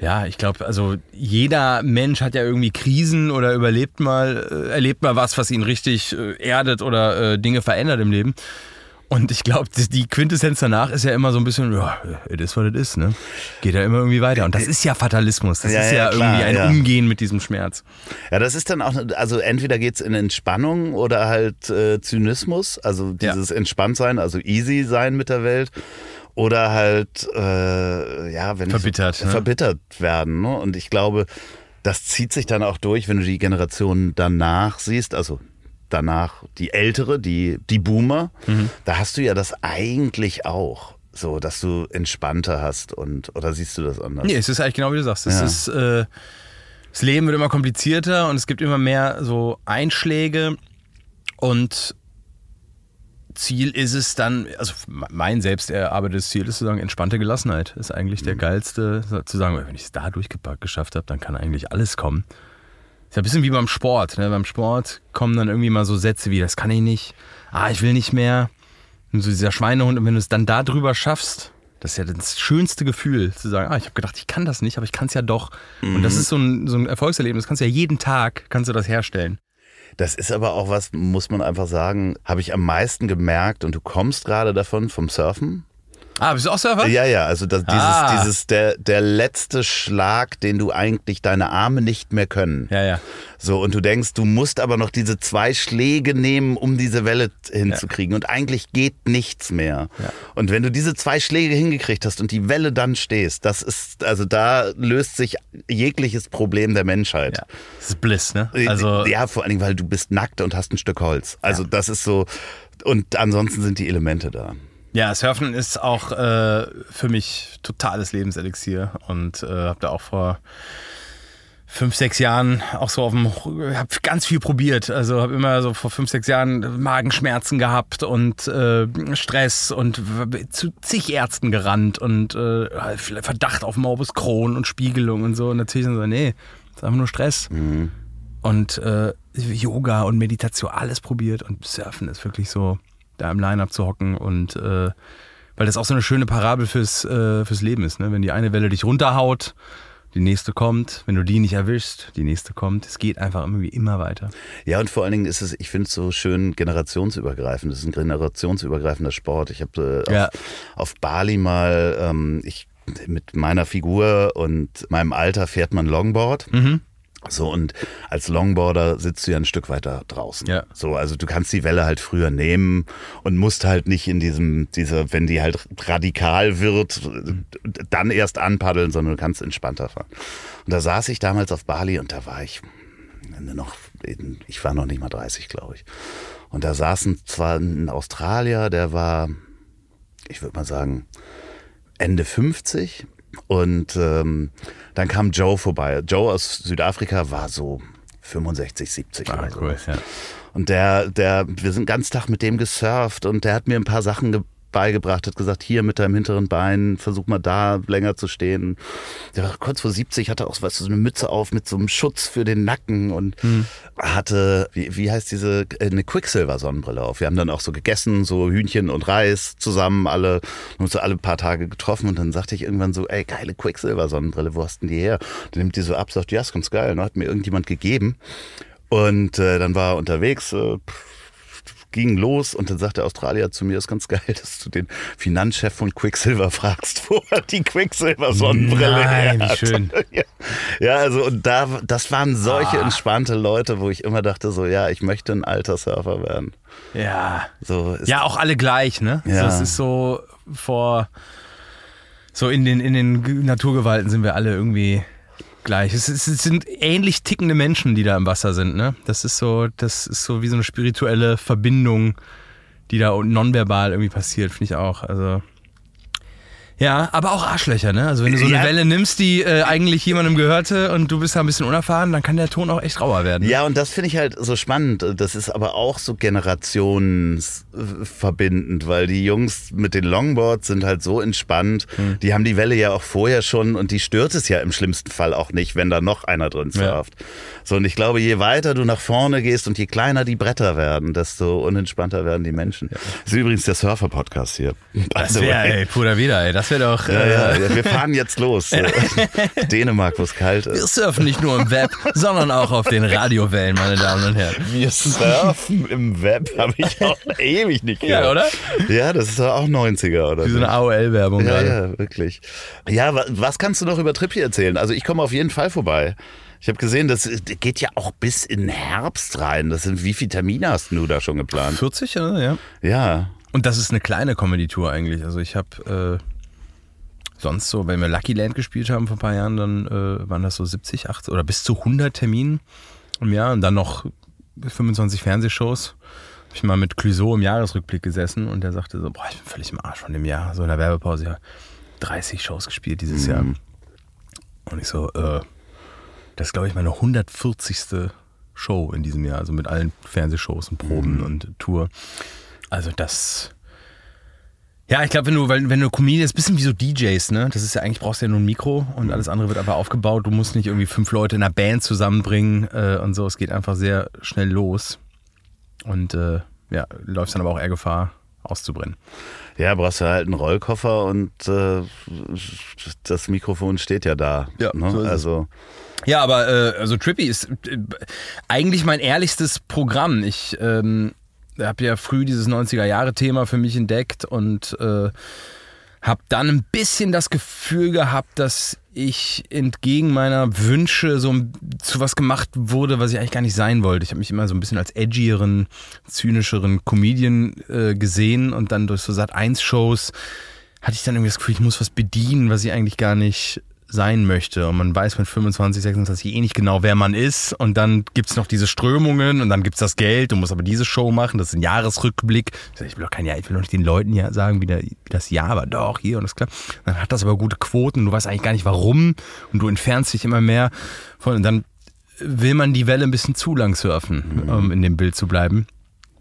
S1: ja, ich glaube, also jeder Mensch hat ja irgendwie Krisen oder überlebt mal, äh, erlebt mal was, was ihn richtig äh, erdet oder äh, Dinge verändert im Leben. Und ich glaube, die Quintessenz danach ist ja immer so ein bisschen, ja, it is what it is, ne? Geht ja immer irgendwie weiter. Und das ist ja Fatalismus. Das
S2: Ja,
S1: ist ja,
S2: ja, klar,
S1: irgendwie ein
S2: ja.
S1: Umgehen mit diesem Schmerz.
S2: Ja, das ist dann auch, also entweder geht's in Entspannung oder halt äh, Zynismus, also dieses Entspanntsein, also easy sein mit der Welt. Oder halt, äh, ja, wenn
S1: Verbittert,
S2: ich,
S1: ne?
S2: verbittert werden. Ne? Und ich glaube, das zieht sich dann auch durch, wenn du die Generation danach siehst, also danach die ältere, die, die Boomer,
S1: Mhm.
S2: da hast du ja das eigentlich auch. So, dass du entspannter hast und oder siehst du das anders?
S1: Nee, es ist eigentlich genau wie du sagst. Es
S2: Ja.
S1: ist, äh, das Leben wird immer komplizierter und es gibt immer mehr so Einschläge und Ziel ist es dann, also mein selbst erarbeitetes Ziel ist zu sagen, entspannte Gelassenheit ist eigentlich
S2: Mhm.
S1: der geilste, zu sagen, wenn ich es da durchgepackt geschafft habe, dann kann eigentlich alles kommen. Ist ja ein bisschen wie beim Sport. Ne? Beim Sport kommen dann irgendwie mal so Sätze wie, das kann ich nicht, ah, ich will nicht mehr. Und so dieser Schweinehund, und wenn du es dann da drüber schaffst, das ist ja das schönste Gefühl, zu sagen, ah, ich habe gedacht, ich kann das nicht, aber ich kann es ja doch. Und
S2: Mhm.
S1: das ist so ein, so ein Erfolgserlebnis, das kannst du ja jeden Tag, kannst du das herstellen.
S2: Das ist aber auch was, muss man einfach sagen, habe ich am meisten gemerkt und du kommst gerade davon vom Surfen.
S1: Ah, bist du auch Surfer?
S2: Ja, ja, also das, dieses,
S1: Ah.
S2: dieses der, der letzte Schlag, den du eigentlich deine Arme nicht mehr können.
S1: Ja, ja.
S2: So, und du denkst, du musst aber noch diese zwei Schläge nehmen, um diese Welle hinzukriegen. Und eigentlich geht nichts mehr.
S1: Ja.
S2: Und wenn du diese zwei Schläge hingekriegt hast und die Welle dann stehst, das ist, also da löst sich jegliches Problem der Menschheit.
S1: ja. Das ist Bliss, ne? Also,
S2: ja, vor allen Dingen, weil du bist nackt und hast ein Stück Holz. Also das ist so. Und ansonsten sind die Elemente da.
S1: Ja, Surfen ist auch äh, für mich totales Lebenselixier und äh, habe da auch vor fünf, sechs Jahren auch so auf dem, habe ganz viel probiert. Also habe immer so vor fünf, sechs Jahren Magenschmerzen gehabt und äh, Stress und zu zig Ärzten gerannt und äh, Verdacht auf Morbus Crohn und Spiegelung und so. Und natürlich so, nee, das ist einfach nur Stress. Und äh, Yoga und Meditation, alles probiert und Surfen ist wirklich so, da im Line-Up zu hocken und äh, weil das auch so eine schöne Parabel fürs, äh, fürs Leben ist. Ne? Wenn die eine Welle dich runterhaut, die nächste kommt. Wenn du die nicht erwischst, die nächste kommt. Es geht einfach irgendwie immer weiter.
S2: Ja, und vor allen Dingen ist es, ich finde es so schön generationsübergreifend. Es ist ein generationsübergreifender Sport. Ich habe äh,
S1: Ja.
S2: auf, auf Bali mal, ähm, ich mit meiner Figur und meinem Alter fährt man Longboard. So, und als Longboarder sitzt du ja ein Stück weiter draußen.
S1: Ja.
S2: So, also du kannst die Welle halt früher nehmen und musst halt nicht in diesem, dieser, wenn die halt radikal wird, dann erst anpaddeln, sondern du kannst entspannter fahren. Und da saß ich damals auf Bali und da war ich noch, ich war noch nicht mal 30, glaube ich. Und da saßen zwar ein Australier, der war, ich würde mal sagen, Ende 50 und ähm, dann kam Joe vorbei. Joe aus Südafrika war so 65, 70
S1: Ah,
S2: oder
S1: cool,
S2: so.
S1: ja.
S2: Und der, der, wir sind den ganzen Tag mit dem gesurft und der hat mir ein paar Sachen ge beigebracht, hat gesagt, hier mit deinem hinteren Bein, versuch mal da länger zu stehen. Der war kurz vor 70, hatte auch weißt du, so eine Mütze auf mit so einem Schutz für den Nacken und hatte, wie, wie heißt diese, eine Quicksilver-Sonnenbrille auf. Wir haben dann auch so gegessen, so Hühnchen und Reis zusammen, alle, haben uns so alle paar Tage getroffen und dann sagte ich irgendwann so, ey, geile Quicksilver-Sonnenbrille, wo hast denn die her? Dann nimmt die so ab, sagt, ja, ist ganz geil, ne? hat mir irgendjemand gegeben. Und äh, dann war er unterwegs, äh, ging los und dann sagt der Australier zu mir, ist ganz geil, dass du den Finanzchef von Quicksilver fragst, wo er die Quicksilver-Sonnenbrille
S1: Nein, wie
S2: hat.
S1: schön.
S2: Ja. ja, also und da, das waren solche
S1: Ah.
S2: entspannte Leute, wo ich immer dachte so, ja, ich möchte ein alter Surfer werden.
S1: Ja.
S2: So ist
S1: Ja, auch alle gleich, ne?
S2: Ja.
S1: So, es ist so vor, so in den, in den Naturgewalten sind wir alle irgendwie gleich. Es, es sind ähnlich tickende Menschen, die da im Wasser sind, ne? Das ist so, das ist so wie so eine spirituelle Verbindung, die da nonverbal irgendwie passiert, finde ich auch. Also. Ja, aber auch Arschlöcher, ne? Also wenn du so eine
S2: Ja.
S1: Welle nimmst, die äh, eigentlich jemandem gehörte und du bist da ein bisschen unerfahren, dann kann der Ton auch echt rauer werden.
S2: Ja, und das finde ich halt so spannend. Das ist aber auch so generationsverbindend, weil die Jungs mit den Longboards sind halt so entspannt.
S1: Hm.
S2: Die haben die Welle ja auch vorher schon und die stört es ja im schlimmsten Fall auch nicht, wenn da noch einer drin surft. So, und ich glaube, je weiter du nach vorne gehst und je kleiner die Bretter werden, desto unentspannter werden die Menschen. Das ist übrigens der Surfer-Podcast hier.
S1: Das wäre, ey, Puder wieder, ey. Das wäre doch.
S2: Ja,
S1: äh,
S2: ja, wir fahren jetzt los. Dänemark, wo es kalt ist.
S1: Wir surfen nicht nur im Web, sondern auch auf den Radiowellen, meine Damen und Herren.
S2: Wir surfen im Web, habe ich auch ewig nicht gehört.
S1: Ja, oder?
S2: Ja, das ist auch 90er, oder?
S1: Wie so eine AOL-Werbung
S2: ja,
S1: gerade.
S2: ja, wirklich. Ja, wa- was kannst du noch über Trippi erzählen? Also ich komme auf jeden Fall vorbei. Ich habe gesehen, das geht ja auch bis in Herbst rein. Das sind, wie viele Termine hast du da schon geplant?
S1: 40, oder? Ja.
S2: Ja.
S1: Und das ist eine kleine Comedy-Tour eigentlich. Also ich habe äh, sonst so, wenn wir Lucky Land gespielt haben vor ein paar Jahren, dann äh, waren das so 70, 80 oder bis zu 100 Terminen im Jahr und dann noch 25 Fernsehshows. Habe ich mal mit Clouseau im Jahresrückblick gesessen und der sagte so, boah, ich bin völlig im Arsch von dem Jahr. So in der Werbepause, ja, 30 Shows gespielt dieses Jahr. Und ich so, äh, das ist, glaube ich, meine 140. Show in diesem Jahr, also mit allen Fernsehshows und Proben und Tour. Also das. Ja, ich glaube, wenn du, weil, wenn du Comedian ist, bisschen wie so DJs, ne? Das ist ja eigentlich, brauchst du ja nur ein Mikro und alles andere wird einfach aufgebaut. Du musst nicht irgendwie fünf Leute in einer Band zusammenbringen äh, und so. Es geht einfach sehr schnell los. Und äh, ja, läufst dann aber auch eher Gefahr, auszubrennen.
S2: Ja, brauchst du halt einen Rollkoffer und äh, das Mikrofon steht ja da.
S1: Ja,
S2: ne?
S1: so
S2: also
S1: Ja, aber äh, also Trippy ist äh, eigentlich mein ehrlichstes Programm. Ich ähm, habe ja früh dieses 90er-Jahre-Thema für mich entdeckt und äh, habe dann ein bisschen das Gefühl gehabt, dass ich entgegen meiner Wünsche so zu was gemacht wurde, was ich eigentlich gar nicht sein wollte. Ich habe mich immer so ein bisschen als edgieren, zynischeren Comedian äh, gesehen und dann durch so Sat1-Shows hatte ich dann irgendwie das Gefühl, ich muss was bedienen, was ich eigentlich gar nicht sein möchte. Und man weiß mit 25, 26 eh nicht genau, wer man ist. Und dann gibt's noch diese Strömungen und dann gibt's das Geld. Du musst aber diese Show machen. Das ist ein Jahresrückblick. Ich, sag, ich will doch kein Jahr, ich will doch nicht den Leuten ja sagen, wie, der, wie das Jahr war. Doch, hier und das klar. Dann hat das aber gute Quoten. und Du weißt eigentlich gar nicht warum. Und du entfernst dich immer mehr von. Und dann will man die Welle ein bisschen zu lang surfen, um in dem Bild zu bleiben.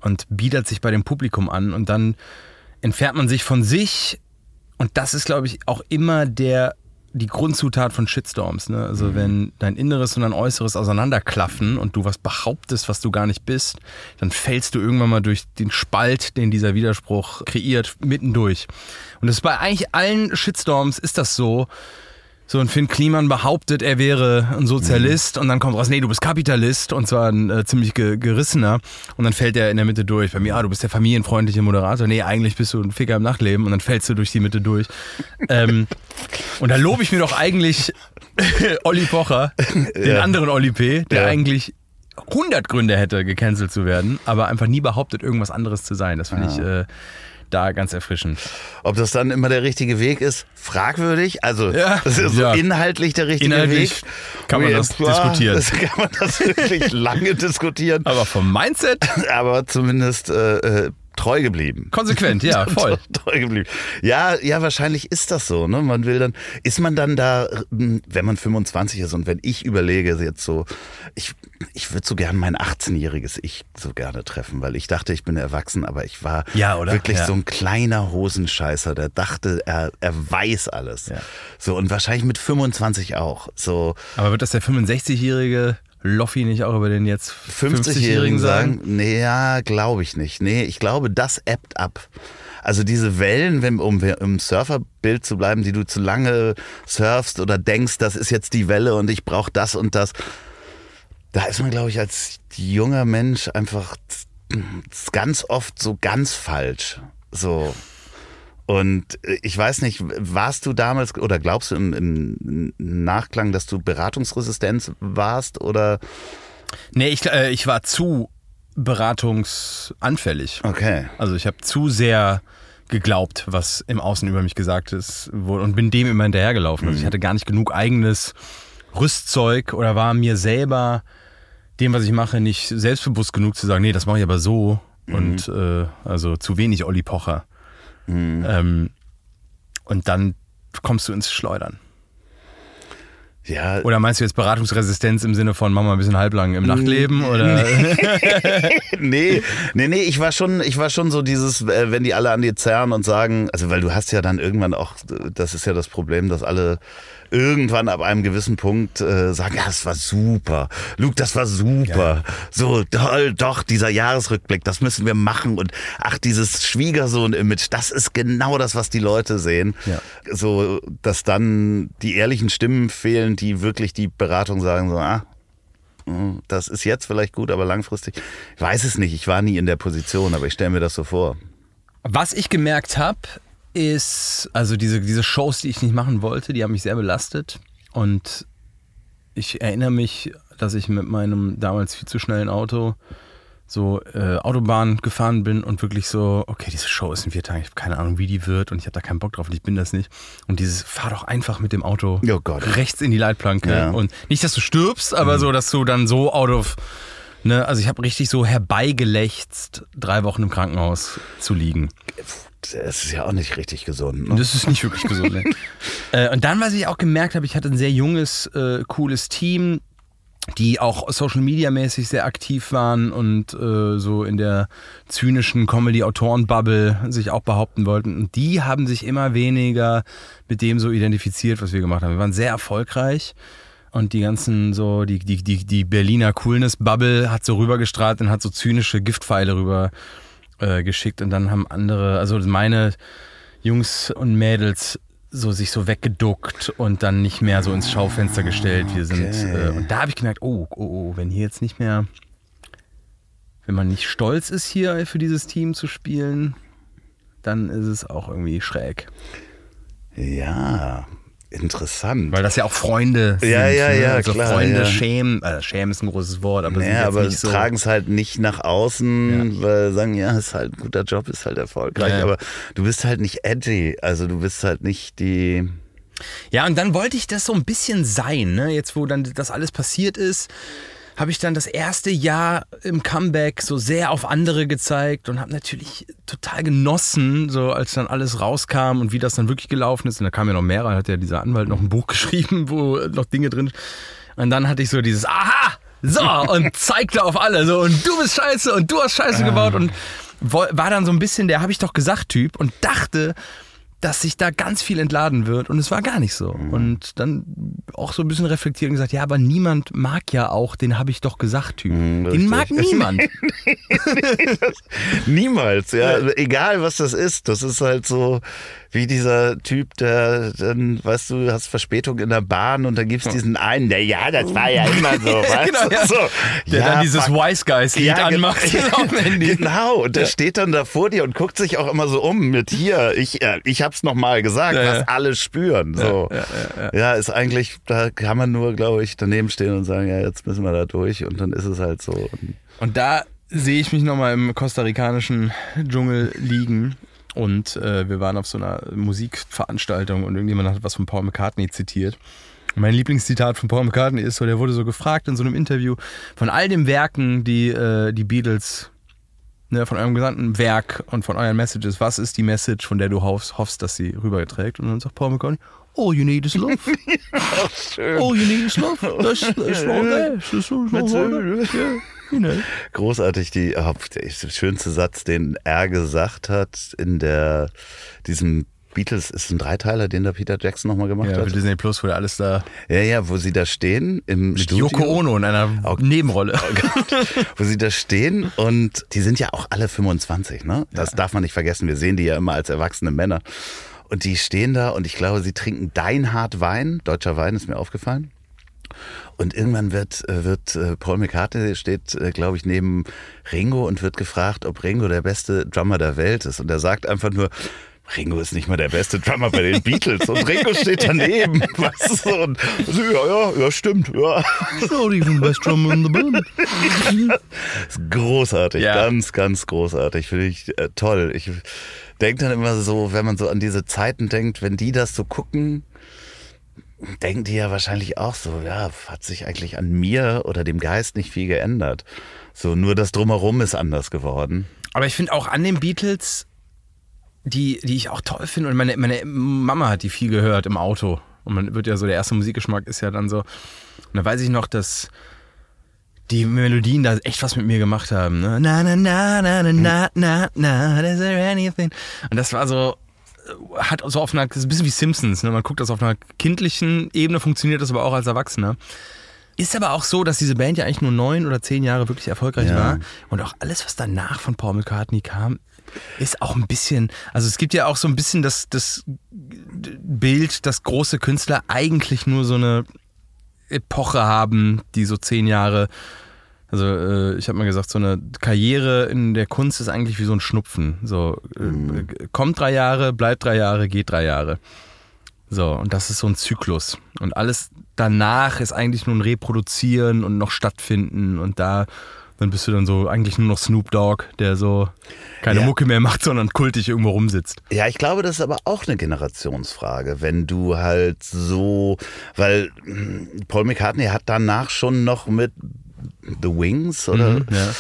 S1: Und bietet sich bei dem Publikum an. Und dann entfernt man sich von sich und das ist, glaube ich, auch immer der, die Grundzutat von Shitstorms. Ne? Also wenn dein Inneres und dein Äußeres auseinanderklaffen und du was behauptest, was du gar nicht bist, dann fällst du irgendwann mal durch den Spalt, den dieser Widerspruch kreiert, mittendurch. Und das ist bei eigentlich allen Shitstorms ist das so. So, und Finn Kliman behauptet, er wäre ein Sozialist und dann kommt raus, nee, du bist Kapitalist und zwar ein äh, ziemlich ge gerissener und dann fällt er in der Mitte durch. Bei mir, ah, du bist der familienfreundliche Moderator. Nee, eigentlich bist du ein Ficker im Nachtleben und dann fällst du durch die Mitte durch. ähm, und da lobe ich mir doch eigentlich Olli Pocher, den
S2: Ja.
S1: anderen Olli P., der
S2: Ja.
S1: eigentlich 100 Gründe hätte, gecancelt zu werden, aber einfach nie behauptet, irgendwas anderes zu sein. Das finde ich äh, da ganz erfrischend.
S2: Ob das dann immer der richtige Weg ist, fragwürdig. Also,
S1: Ja.
S2: das ist so
S1: Ja.
S2: inhaltlich der richtige
S1: Inhaltlich
S2: Weg.
S1: kann man das
S2: boah,
S1: diskutieren.
S2: Das kann man das wirklich lange diskutieren.
S1: Aber vom Mindset
S2: Aber zumindest äh, äh, treu geblieben.
S1: konsequent, ja, voll.
S2: Treu geblieben. Ja, ja, wahrscheinlich ist das so. Ne? Man will dann, ist man dann da, hm, wenn man 25 ist und wenn ich überlege jetzt so, ich, ich würde so gern mein 18-jähriges Ich so gerne treffen, weil ich dachte, ich bin erwachsen, aber ich war
S1: Ja, oder?
S2: wirklich
S1: Ja.
S2: so ein kleiner Hosenscheißer, der dachte, er, er weiß alles.
S1: Ja.
S2: So und wahrscheinlich mit 25 auch. So
S1: Aber wird das der 65-jährige Loffi nicht auch über den jetzt
S2: 50-Jährigen sagen? Nee, ja, glaube ich nicht. Nee, ich glaube, das ebbt ab. Also diese Wellen, wenn, um im Surferbild zu bleiben, die du zu lange surfst oder denkst, das ist jetzt die Welle und ich brauche das und das. Da ist man, glaube ich, als junger Mensch einfach ganz oft so ganz falsch. So. Und ich weiß nicht, warst du damals oder glaubst du im, im Nachklang, dass du beratungsresistent warst oder?
S1: Nee, ich, äh, ich war zu beratungsanfällig.
S2: Okay.
S1: Also ich habe zu sehr geglaubt, was im Außen über mich gesagt ist wurde und bin dem immer hinterhergelaufen. Also ich hatte gar nicht genug eigenes Rüstzeug oder war mir selber dem, was ich mache, nicht selbstbewusst genug zu sagen, nee, das mache ich aber so. Und äh, also zu wenig Olli Pocher. Ähm, und dann kommst du ins Schleudern.
S2: Ja,
S1: Oder meinst du jetzt Beratungsresistenz im Sinne von Mama ein bisschen halblang im Nachtleben? Oder?
S2: nee, nee, nee, ich war schon, ich war schon so dieses, äh, wenn die alle an dir zerren und sagen, also weil du hast ja dann irgendwann auch, das ist ja das Problem, dass alle irgendwann ab einem gewissen Punkt äh, sagen, ja, das war super. Luke, das war super. So, toll, doch, dieser Jahresrückblick, das müssen wir machen. Und ach, dieses Schwiegersohn-Image, das ist genau das, was die Leute sehen.
S1: Ja.
S2: So, dass dann die ehrlichen Stimmen fehlen, die wirklich die Beratung sagen, so, ah, das ist jetzt vielleicht gut, aber langfristig. Ich weiß es nicht. Ich war nie in der Position, aber ich stelle mir das so vor.
S1: Was ich gemerkt habe, ist, also diese, diese Shows, die ich nicht machen wollte, die haben mich sehr belastet. Und ich erinnere mich, dass ich mit meinem damals viel zu schnellen Auto so äh, Autobahn gefahren bin und wirklich so, okay, diese Show ist in vier Tagen, ich habe keine Ahnung, wie die wird und ich habe da keinen Bock drauf und ich bin das nicht. Und dieses, fahr doch einfach mit dem Auto
S2: Oh Gott.
S1: rechts in die Leitplanke.
S2: Ja.
S1: Und nicht, dass du stirbst, aber so, dass du dann so out of, ne, also ich habe richtig so herbeigelächzt, drei Wochen im Krankenhaus zu liegen.
S2: Das ist ja auch nicht richtig gesund.
S1: Und
S2: Ne?
S1: das ist nicht wirklich gesund. Ne? äh, und dann, was ich auch gemerkt habe, ich hatte ein sehr junges, äh, cooles Team, die auch Social Media mäßig sehr aktiv waren und äh, so in der zynischen Comedy-Autoren-Bubble sich auch behaupten wollten. Und die haben sich immer weniger mit dem so identifiziert, was wir gemacht haben. Wir waren sehr erfolgreich. Und die ganzen so, die, die, die, die Berliner Coolness-Bubble hat so rübergestrahlt und hat so zynische Giftpfeile rüber äh, geschickt. Und dann haben andere, also meine Jungs und Mädels so sich so weggeduckt und dann nicht mehr so ins Schaufenster gestellt. Wir sind
S2: Okay.
S1: äh, und da habe ich gemerkt, oh, oh, oh, wenn hier jetzt nicht mehr, wenn man nicht stolz ist hier für dieses Team zu spielen, dann ist es auch irgendwie schräg,
S2: Ja, interessant.
S1: weil das ja auch Freunde sind.
S2: Ja, ja,
S1: ne?
S2: ja,
S1: also
S2: klar,
S1: Freunde
S2: ja.
S1: schämen, äh, schämen ist ein großes Wort, aber
S2: naja, aber
S1: so.
S2: tragen es halt nicht nach außen, weil sagen, ja, ist halt ein guter Job, ist halt erfolgreich.
S1: Ja, ja.
S2: Aber du bist halt nicht edgy. Also du bist halt nicht die.
S1: Ja, und dann wollte ich das so ein bisschen sein, ne? Jetzt, wo dann das alles passiert ist, habe ich dann das erste Jahr im Comeback so sehr auf andere gezeigt und habe natürlich total genossen, so als dann alles rauskam und wie das dann wirklich gelaufen ist. Und da kam ja noch mehr, hat ja dieser Anwalt noch ein Buch geschrieben, wo noch Dinge drin. Und dann hatte ich so dieses Aha! So, und zeigte auf alle so, und du bist scheiße und du hast scheiße gebaut und war dann so ein bisschen der habe ich doch gesagt Typ und dachte, dass sich da ganz viel entladen wird und es war gar nicht so.
S2: Mhm.
S1: Und dann auch so ein bisschen reflektiert und gesagt, ja, aber niemand mag ja auch, den habe ich doch gesagt, Typ.
S2: Mhm,
S1: den mag niemand.
S2: Niemals, ja. Also Egal was das ist. Das ist halt so. Wie dieser Typ, der dann, weißt du, hast Verspätung in der Bahn und dann gibt's diesen einen, der, ja, das war ja immer so, weißt
S1: Genau,
S2: du?
S1: ja.
S2: So.
S1: Der
S2: ja,
S1: dann dieses
S2: fuck.
S1: Wise Guys Lied
S2: Ja, gen-
S1: anmacht auf dem Handy.
S2: Genau, und der steht dann da vor dir und guckt sich auch immer so um mit hier, ich, äh, ich hab's nochmal gesagt,
S1: Ja,
S2: was
S1: ja.
S2: alle spüren. So. Ja, ist eigentlich, da kann man nur, glaube ich, daneben stehen und sagen, ja, jetzt müssen wir da durch und dann ist es halt so. Und
S1: Und da sehe ich mich nochmal im kostarikanischen Dschungel liegen. Und äh, wir waren auf so einer Musikveranstaltung und irgendjemand hat was von Paul McCartney zitiert. Mein Lieblingszitat von Paul McCartney ist so, der wurde so gefragt in so einem Interview von all den Werken, die äh, die Beatles, ne, von eurem gesamten Werk und von euren Messages, was ist die Message, von der du hoffst, hoffst dass sie rüberträgt? Und dann sagt Paul McCartney, All you need is love. All you need is love. That's, that's all there. That's all there. Yeah, you know.
S2: großartig, die, oh, der schönste Satz, den er gesagt hat in der, diesem Beatles, ist ein Dreiteiler, den der Peter Jackson nochmal gemacht
S1: Ja,
S2: hat.
S1: Disney Plus wurde alles da
S2: Ja, ja, wo sie da stehen im
S1: mit
S2: Studio.
S1: Yoko Ono in einer Nebenrolle.
S2: wo sie da stehen und die sind ja auch alle 25, ne? Das darf man nicht vergessen. Wir sehen die ja immer als erwachsene Männer. Und die stehen da und ich glaube, sie trinken Deinhard Wein, deutscher Wein ist mir aufgefallen. Und irgendwann wird, äh, wird äh, Paul McCartney steht, äh, glaube ich, neben Ringo und wird gefragt, ob Ringo der beste Drummer der Welt ist. Und er sagt einfach nur, Ringo ist nicht mal der beste Drummer bei den Beatles. Und Ringo steht daneben. Weißt du, so, und so, ja, ja, ja, stimmt, ja.
S1: Not even the best drummer in the band.
S2: Ist großartig,
S1: Ja.
S2: ganz, ganz großartig. Finde ich äh, toll. Ich denke dann immer so, wenn man so an diese Zeiten denkt, wenn die das so gucken, denken die ja wahrscheinlich auch so, ja, hat sich eigentlich an mir oder dem Geist nicht viel geändert. So, nur das Drumherum ist anders geworden.
S1: Aber ich finde auch an den Beatles, die, die ich auch toll finde, und meine, meine Mama hat die viel gehört im Auto. Und man wird ja so, der erste Musikgeschmack ist ja dann so. Und da weiß ich noch, dass die Melodien da echt was mit mir gemacht haben. Ne? Na, na, na, na, na, na, na, na, is there anything? Und das war so, äh, hat so auf einer, das ist ein bisschen wie Simpsons, ne? Man guckt das auf einer kindlichen Ebene, funktioniert das aber auch als Erwachsener. Ist aber auch so, dass diese Band ja eigentlich nur neun oder zehn Jahre wirklich erfolgreich
S2: Ja.
S1: war. Und auch alles, was danach von Paul McCartney kam, ist auch ein bisschen, also es gibt ja auch so ein bisschen das, das Bild, dass große Künstler eigentlich nur so eine Epoche haben, die so zehn Jahre, also äh, ich habe mal gesagt, so eine Karriere in der Kunst ist eigentlich wie so ein Schnupfen. So äh, kommt drei Jahre, bleibt drei Jahre, geht drei Jahre. So, und das ist so ein Zyklus. Und alles danach ist eigentlich nur ein Reproduzieren und noch stattfinden. Und da, dann bist du dann so eigentlich nur noch Snoop Dogg, der so keine
S2: Ja.
S1: Mucke mehr macht, sondern kultig irgendwo rumsitzt.
S2: Ja, ich glaube, das ist aber auch eine Generationsfrage, wenn du halt so, weil hm, Paul McCartney hat danach schon noch mit The Wings oder
S1: Mhm, ja.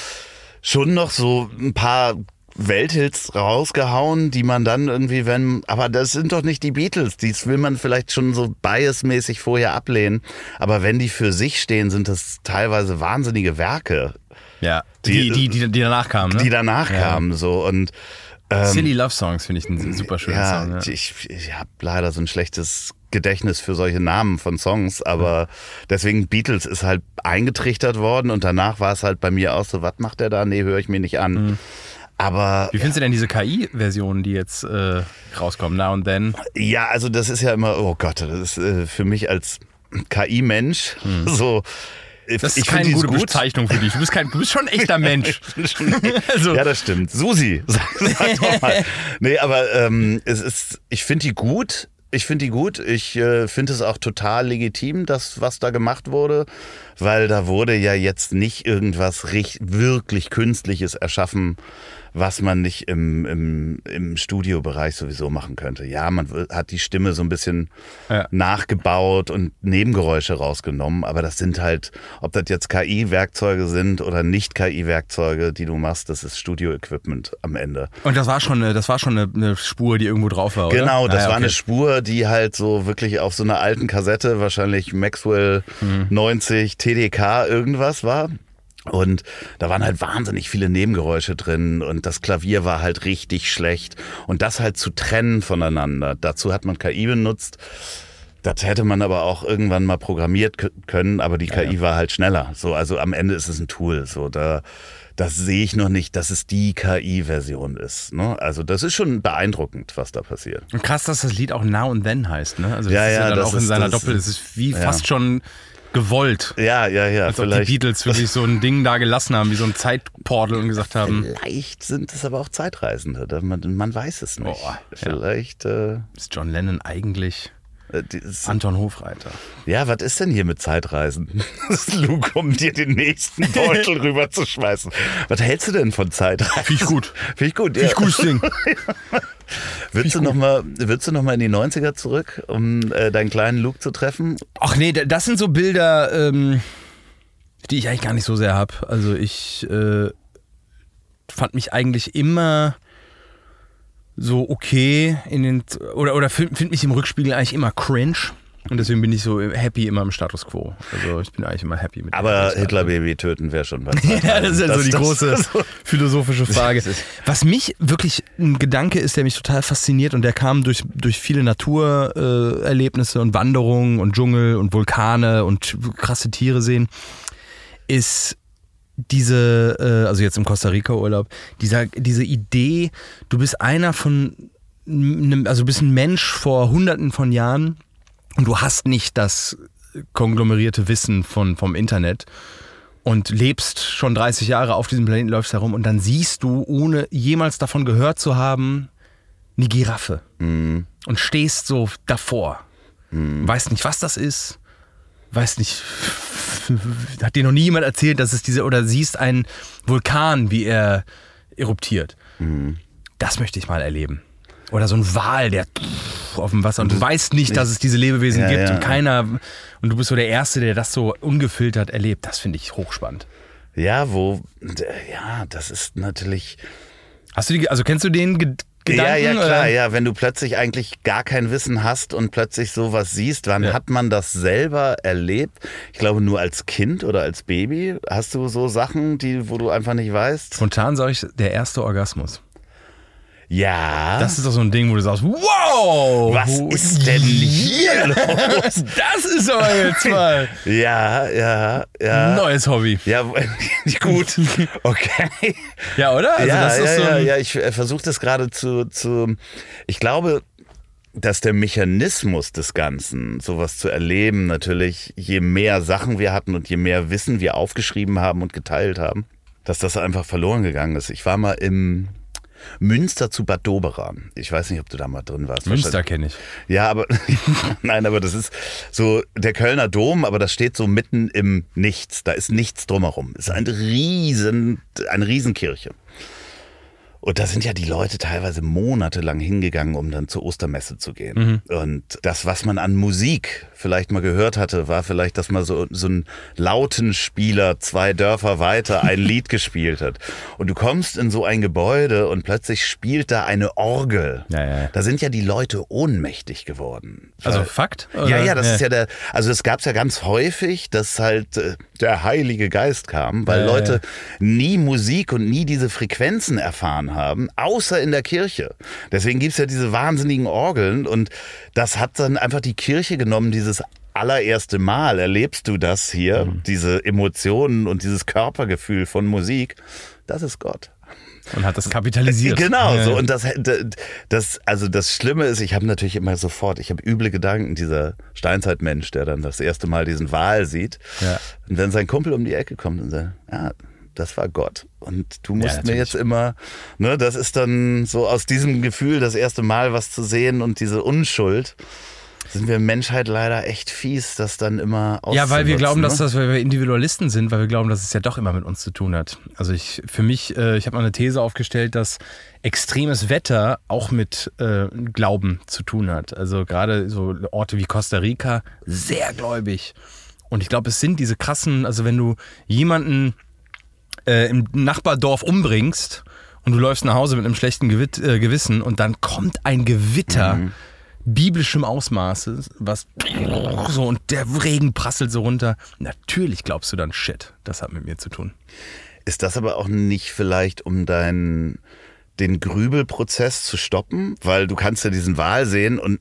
S2: schon noch so ein paar Welthits rausgehauen, die man dann irgendwie, wenn, aber das sind doch nicht die Beatles, dies will man vielleicht schon so biasmäßig vorher ablehnen, aber wenn die für sich stehen, sind das teilweise wahnsinnige Werke,
S1: Ja, die, die, die, die danach kamen, ne?
S2: die danach
S1: Ja.
S2: kamen so und ähm,
S1: Silly Love Songs finde ich ein super schöner
S2: ja,
S1: Song. Ja.
S2: ich, ich habe leider so ein schlechtes Gedächtnis für solche Namen von Songs, aber deswegen Beatles ist halt eingetrichtert worden und danach war es halt bei mir auch so, was macht der da? Nee, höre ich mir nicht an.
S1: Mhm.
S2: Aber
S1: Wie findest du denn diese KI-Versionen, die jetzt äh, rauskommen, Now and Then?
S2: ja, also das ist ja immer, oh Gott, das ist äh, für mich als KI-Mensch so.
S1: Das ist
S2: ich
S1: keine gute
S2: gut.
S1: Bezeichnung für dich. Du bist, kein, du bist schon ein echter Mensch. also,
S2: Ja, das stimmt. Susi, sag, sag doch mal. Nee, aber ähm, es ist, ich finde die gut. Ich finde die gut. Ich äh, finde es auch total legitim, das, was da gemacht wurde, weil da wurde ja jetzt nicht irgendwas richt, wirklich Künstliches erschaffen, was man nicht im, im, im Studiobereich sowieso machen könnte. Ja, man hat die Stimme so ein bisschen
S1: Ja.
S2: nachgebaut und Nebengeräusche rausgenommen, aber das sind halt, ob das jetzt KI-Werkzeuge sind oder nicht KI-Werkzeuge, die du machst, das ist Studio-Equipment am Ende.
S1: Und das war schon eine, das war schon eine, eine Spur, die irgendwo drauf war, oder?
S2: Genau, das
S1: Ah, ja,
S2: war
S1: okay.
S2: eine Spur, die halt so wirklich auf so einer alten Kassette, wahrscheinlich Maxwell
S1: Mhm.
S2: 90, TDK irgendwas war. Und da waren halt wahnsinnig viele Nebengeräusche drin und das Klavier war halt richtig schlecht. Und das halt zu trennen voneinander. Dazu hat man KI benutzt. Das hätte man aber auch irgendwann mal programmiert können, aber die KI war halt schneller. So, also am Ende ist es ein Tool. So, da, das sehe ich noch nicht, dass es die KI-Version ist. Ne? Also das ist schon beeindruckend, was da passiert.
S1: Und krass, dass das Lied auch Now and Then heißt, ne? Also das
S2: Ja,
S1: ist ja,
S2: ja,
S1: dann
S2: das
S1: auch in seiner
S2: das-
S1: Doppel, es ist wie
S2: ja.
S1: fast schon gewollt.
S2: Ja, ja, ja.
S1: Als ob die
S2: vielleicht,
S1: Beatles wirklich so ein Ding da gelassen haben, wie so ein Zeitportal und gesagt haben,
S2: vielleicht sind es aber auch Zeitreisende. Man, man weiß es nicht.
S1: Ja.
S2: vielleicht. Äh,
S1: ist John Lennon eigentlich
S2: äh, es-
S1: Anton Hofreiter?
S2: ja, was ist denn hier mit Zeitreisen? Das ist Luke, um dir den nächsten Beutel rüberzuschmeißen. Was hältst du denn von Zeitreisen?
S1: Finde ich gut.
S2: Finde ich gut.
S1: Finde ich gutes Ding.
S2: Würdest du, noch mal, würdest du noch mal in die 90er zurück, um äh, deinen kleinen Luke zu treffen?
S1: Ach nee, da- das sind so Bilder, ähm, die ich eigentlich gar nicht so sehr habe. Also ich äh, fand mich eigentlich immer so okay in den oder oder finde find mich im Rückspiegel eigentlich immer cringe und deswegen bin ich so happy immer im Status quo. Also ich bin eigentlich immer happy mit.
S2: Aber Hitler-Baby töten wäre schon was.
S1: Ja, das ist ja so die große
S2: das-
S1: philosophische Frage. Was mich wirklich ein Gedanke ist, der mich total fasziniert und der kam durch, durch viele Naturerlebnisse äh, und Wanderungen und Dschungel und Vulkane und krasse Tiere sehen, ist diese, äh, also jetzt im Costa Rica Urlaub, dieser, diese Idee, du bist einer von, einem- also du bist ein Mensch vor hunderten von Jahren und du hast nicht das konglomerierte Wissen von, vom Internet und lebst schon 30 Jahre auf diesem Planeten, läufst herum und dann siehst du, ohne jemals davon gehört zu haben, eine Giraffe und stehst so davor. Weißt nicht, was das ist, weißt nicht, hat dir noch nie jemand erzählt, dass es diese, oder siehst einen Vulkan, wie er eruptiert. Das möchte ich mal erleben. Oder so ein Wal, der auf dem Wasser und du weißt nicht, dass es diese Lebewesen
S2: Ja,
S1: gibt
S2: ja.
S1: und keiner, und du bist so der Erste, der das so ungefiltert erlebt. Das finde ich hochspannend.
S2: Ja, wo, ja, das ist natürlich.
S1: Hast du die, also kennst du den Gedanken?
S2: ja, ja, klar,
S1: oder?
S2: ja. Wenn du plötzlich eigentlich gar kein Wissen hast und plötzlich sowas siehst, wann
S1: Ja.
S2: hat man das selber erlebt? Ich glaube, nur als Kind oder als Baby hast du so Sachen, die, wo du einfach nicht weißt.
S1: Spontan sage ich, der erste Orgasmus.
S2: Ja.
S1: Das ist doch so ein Ding, wo du sagst, wow!
S2: was
S1: wo-
S2: ist denn hier los?
S1: Das ist aber jetzt mal
S2: Ja, ja, ja.
S1: neues Hobby.
S2: Ja, gut. Okay.
S1: Ja, oder? Also
S2: ja, ja,
S1: so
S2: ja, ja, ich äh, versuche das gerade zu, zu. Ich glaube, dass der Mechanismus des Ganzen, sowas zu erleben, natürlich, je mehr Sachen wir hatten und je mehr Wissen wir aufgeschrieben haben und geteilt haben, dass das einfach verloren gegangen ist. Ich war mal im Münster zu Bad Doberan. Ich weiß nicht, ob du da mal drin warst.
S1: Münster kenne ich.
S2: Ja, aber nein, aber das ist so der Kölner Dom, aber das steht so mitten im Nichts. Da ist nichts drumherum. Es ist ein riesen, eine Riesenkirche. Und da sind ja die Leute teilweise monatelang hingegangen, um dann zur Ostermesse zu gehen. Und das, was man an Musik vielleicht mal gehört hatte, war vielleicht, dass man so, so einen Lautenspieler zwei Dörfer weiter ein Lied gespielt hat. Und du kommst in so ein Gebäude und plötzlich spielt da eine Orgel.
S1: Ja, ja, ja.
S2: Da sind ja die Leute ohnmächtig geworden.
S1: Also
S2: Weil-
S1: Fakt?
S2: ja,
S1: oder?
S2: ja, das ist ja der, also das gab's ja ganz häufig, dass halt äh, der Heilige Geist kam, weil
S1: Ja, ja,
S2: Leute
S1: ja.
S2: nie Musik und nie diese Frequenzen erfahren haben, außer in der Kirche. Deswegen gibt's ja diese wahnsinnigen Orgeln und das hat dann einfach die Kirche genommen, dieses allererste Mal erlebst du das hier,
S1: Mhm.
S2: diese Emotionen und dieses Körpergefühl von Musik. Das ist Gott.
S1: Und hat das kapitalisiert.
S2: Genau,
S1: Ja,
S2: so und das, das, also das Schlimme ist, ich habe natürlich immer sofort, ich habe üble Gedanken, dieser Steinzeitmensch, der dann das erste Mal diesen Wal sieht
S1: Ja.
S2: und wenn sein Kumpel um die Ecke kommt und sagt, ja, das war Gott und du musst mir
S1: natürlich.
S2: jetzt immer, ne, das ist dann so aus diesem Gefühl, das erste Mal was zu sehen und diese Unschuld, sind wir Menschheit leider echt fies, das dann immer
S1: Ja, weil wir glauben, dass
S2: ne?
S1: das, weil wir Individualisten sind, weil wir glauben, dass es ja doch immer mit uns zu tun hat. Also ich, für mich, äh, ich habe mal eine These aufgestellt, dass extremes Wetter auch mit äh, Glauben zu tun hat. Also gerade so Orte wie Costa Rica, sehr gläubig. Und ich glaube, es sind diese krassen, also wenn du jemanden äh, im Nachbardorf umbringst und du läufst nach Hause mit einem schlechten Gewit äh, Gewissen und dann kommt ein Gewitter biblischem Ausmaßes, was so und der Regen prasselt so runter. Natürlich glaubst du dann, shit, das hat mit mir zu tun.
S2: Ist das aber auch nicht vielleicht, um deinen den Grübelprozess zu stoppen? Weil du kannst ja diesen Wal sehen und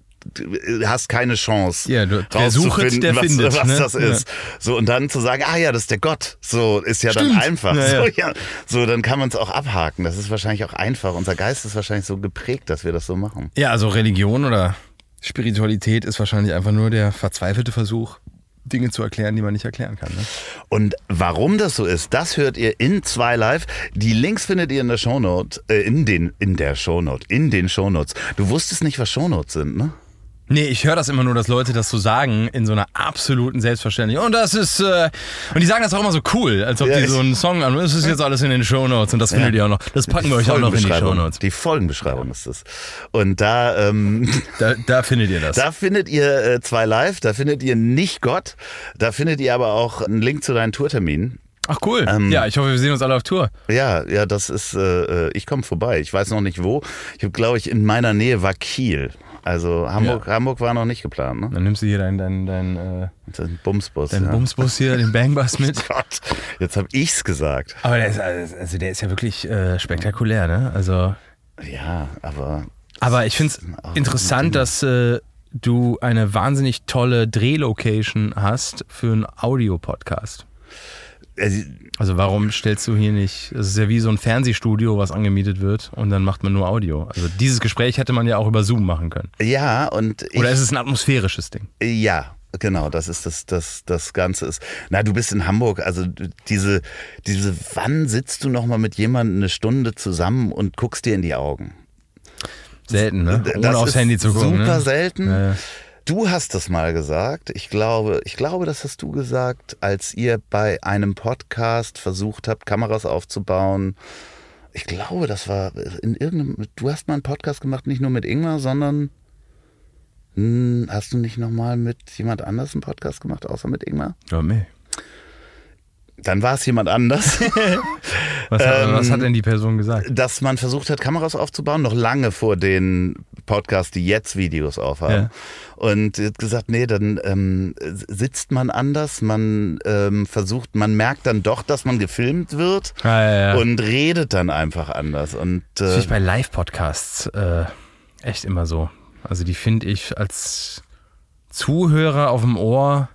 S2: hast keine Chance,
S1: Ja, du- wer sucht, der
S2: was,
S1: findet,
S2: was
S1: ne?
S2: das ist. So, und dann zu sagen, ah ja, das ist der Gott. So, ist ja dann
S1: Stimmt.
S2: einfach.
S1: Ja,
S2: so,
S1: ja.
S2: ja. so, dann kann man es auch abhaken. Das ist wahrscheinlich auch einfach. Unser Geist ist wahrscheinlich so geprägt, dass wir das so machen.
S1: Ja, also Religion oder Spiritualität ist wahrscheinlich einfach nur der verzweifelte Versuch, Dinge zu erklären, die man nicht erklären kann. Ne?
S2: Und warum das so ist, das hört ihr in zwei Live. Die Links findet ihr in der Shownote, äh, in den, in der Shownote, in den Shownotes. Du wusstest nicht, was Shownotes sind, ne?
S1: Nee, ich höre das immer nur, dass Leute das so sagen, in so einer absoluten Selbstverständlichkeit. Und das ist, äh, und die sagen das auch immer so cool, als ob
S2: Ja,
S1: die so einen Song an. Das ist jetzt alles in den Shownotes und das findet ihr auch noch. Das packen wir euch auch noch in die. Shownotes.
S2: Die Folgenbeschreibung ist das. Und da, ähm,
S1: Da, da findet ihr das.
S2: da findet ihr äh, zwei Live, da findet ihr nicht Gott, da findet ihr aber auch einen Link zu deinen Tourterminen.
S1: Ach cool.
S2: Ähm,
S1: ja, ich hoffe, wir sehen uns alle auf Tour.
S2: Ja, ja, das ist, äh, äh, ich komme vorbei. Ich weiß noch nicht wo. Ich habe, glaube ich, in meiner Nähe war Kiel. Also Hamburg, Hamburg war noch nicht geplant, ne?
S1: Dann nimmst du hier deinen dein, dein, äh,
S2: Den Bumsbus.
S1: deinen
S2: ja.
S1: Bumsbus hier, den Bangbus mit.
S2: Gott, jetzt habe ich's gesagt.
S1: Aber der ist, also der ist ja wirklich äh, spektakulär, ne? Also.
S2: Ja, aber
S1: Aber ich finde es interessant, dass äh, du eine wahnsinnig tolle Drehlocation hast für einen Audiopodcast.
S2: Äh,
S1: Also warum stellst du hier nicht, es ist ja wie so ein Fernsehstudio, was angemietet wird und dann macht man nur Audio. Also dieses Gespräch hätte man ja auch über Zoom machen können.
S2: ja und ich,
S1: Oder ist es ein atmosphärisches Ding?
S2: ja. Genau, das ist das, das, das Ganze ist. Na, du bist in Hamburg, also diese, diese, wann sitzt du nochmal mit jemandem eine Stunde zusammen und guckst dir in die Augen?
S1: Selten, ne? Ohne
S2: Das
S1: aufs Handy zu gucken.
S2: Super
S1: ne?
S2: selten.
S1: Ja, ja.
S2: Du hast das mal gesagt. Ich glaube, ich glaube, das hast du gesagt, als ihr bei einem Podcast versucht habt, Kameras aufzubauen. Ich glaube, das war in irgendeinem. Du hast mal einen Podcast gemacht, nicht nur mit Ingmar, sondern hm, hast du nicht nochmal mit jemand anders einen Podcast gemacht, außer mit Ingmar?
S1: Ja, meh.
S2: Dann war es jemand anders.
S1: Was, hat,
S2: Ähm,
S1: was hat denn die Person gesagt?
S2: dass man versucht hat, Kameras aufzubauen, noch lange vor den Podcasts, die jetzt Videos aufhaben.
S1: Ja.
S2: Und hat gesagt, nee, dann ähm, sitzt man anders, man ähm, versucht, man merkt dann doch, dass man gefilmt wird
S1: Ah, ja, ja.
S2: und redet dann einfach anders. Und
S1: Das
S2: äh,
S1: finde ich bei Live-Podcasts äh, echt immer so. Also die finde ich als Zuhörer auf dem Ohr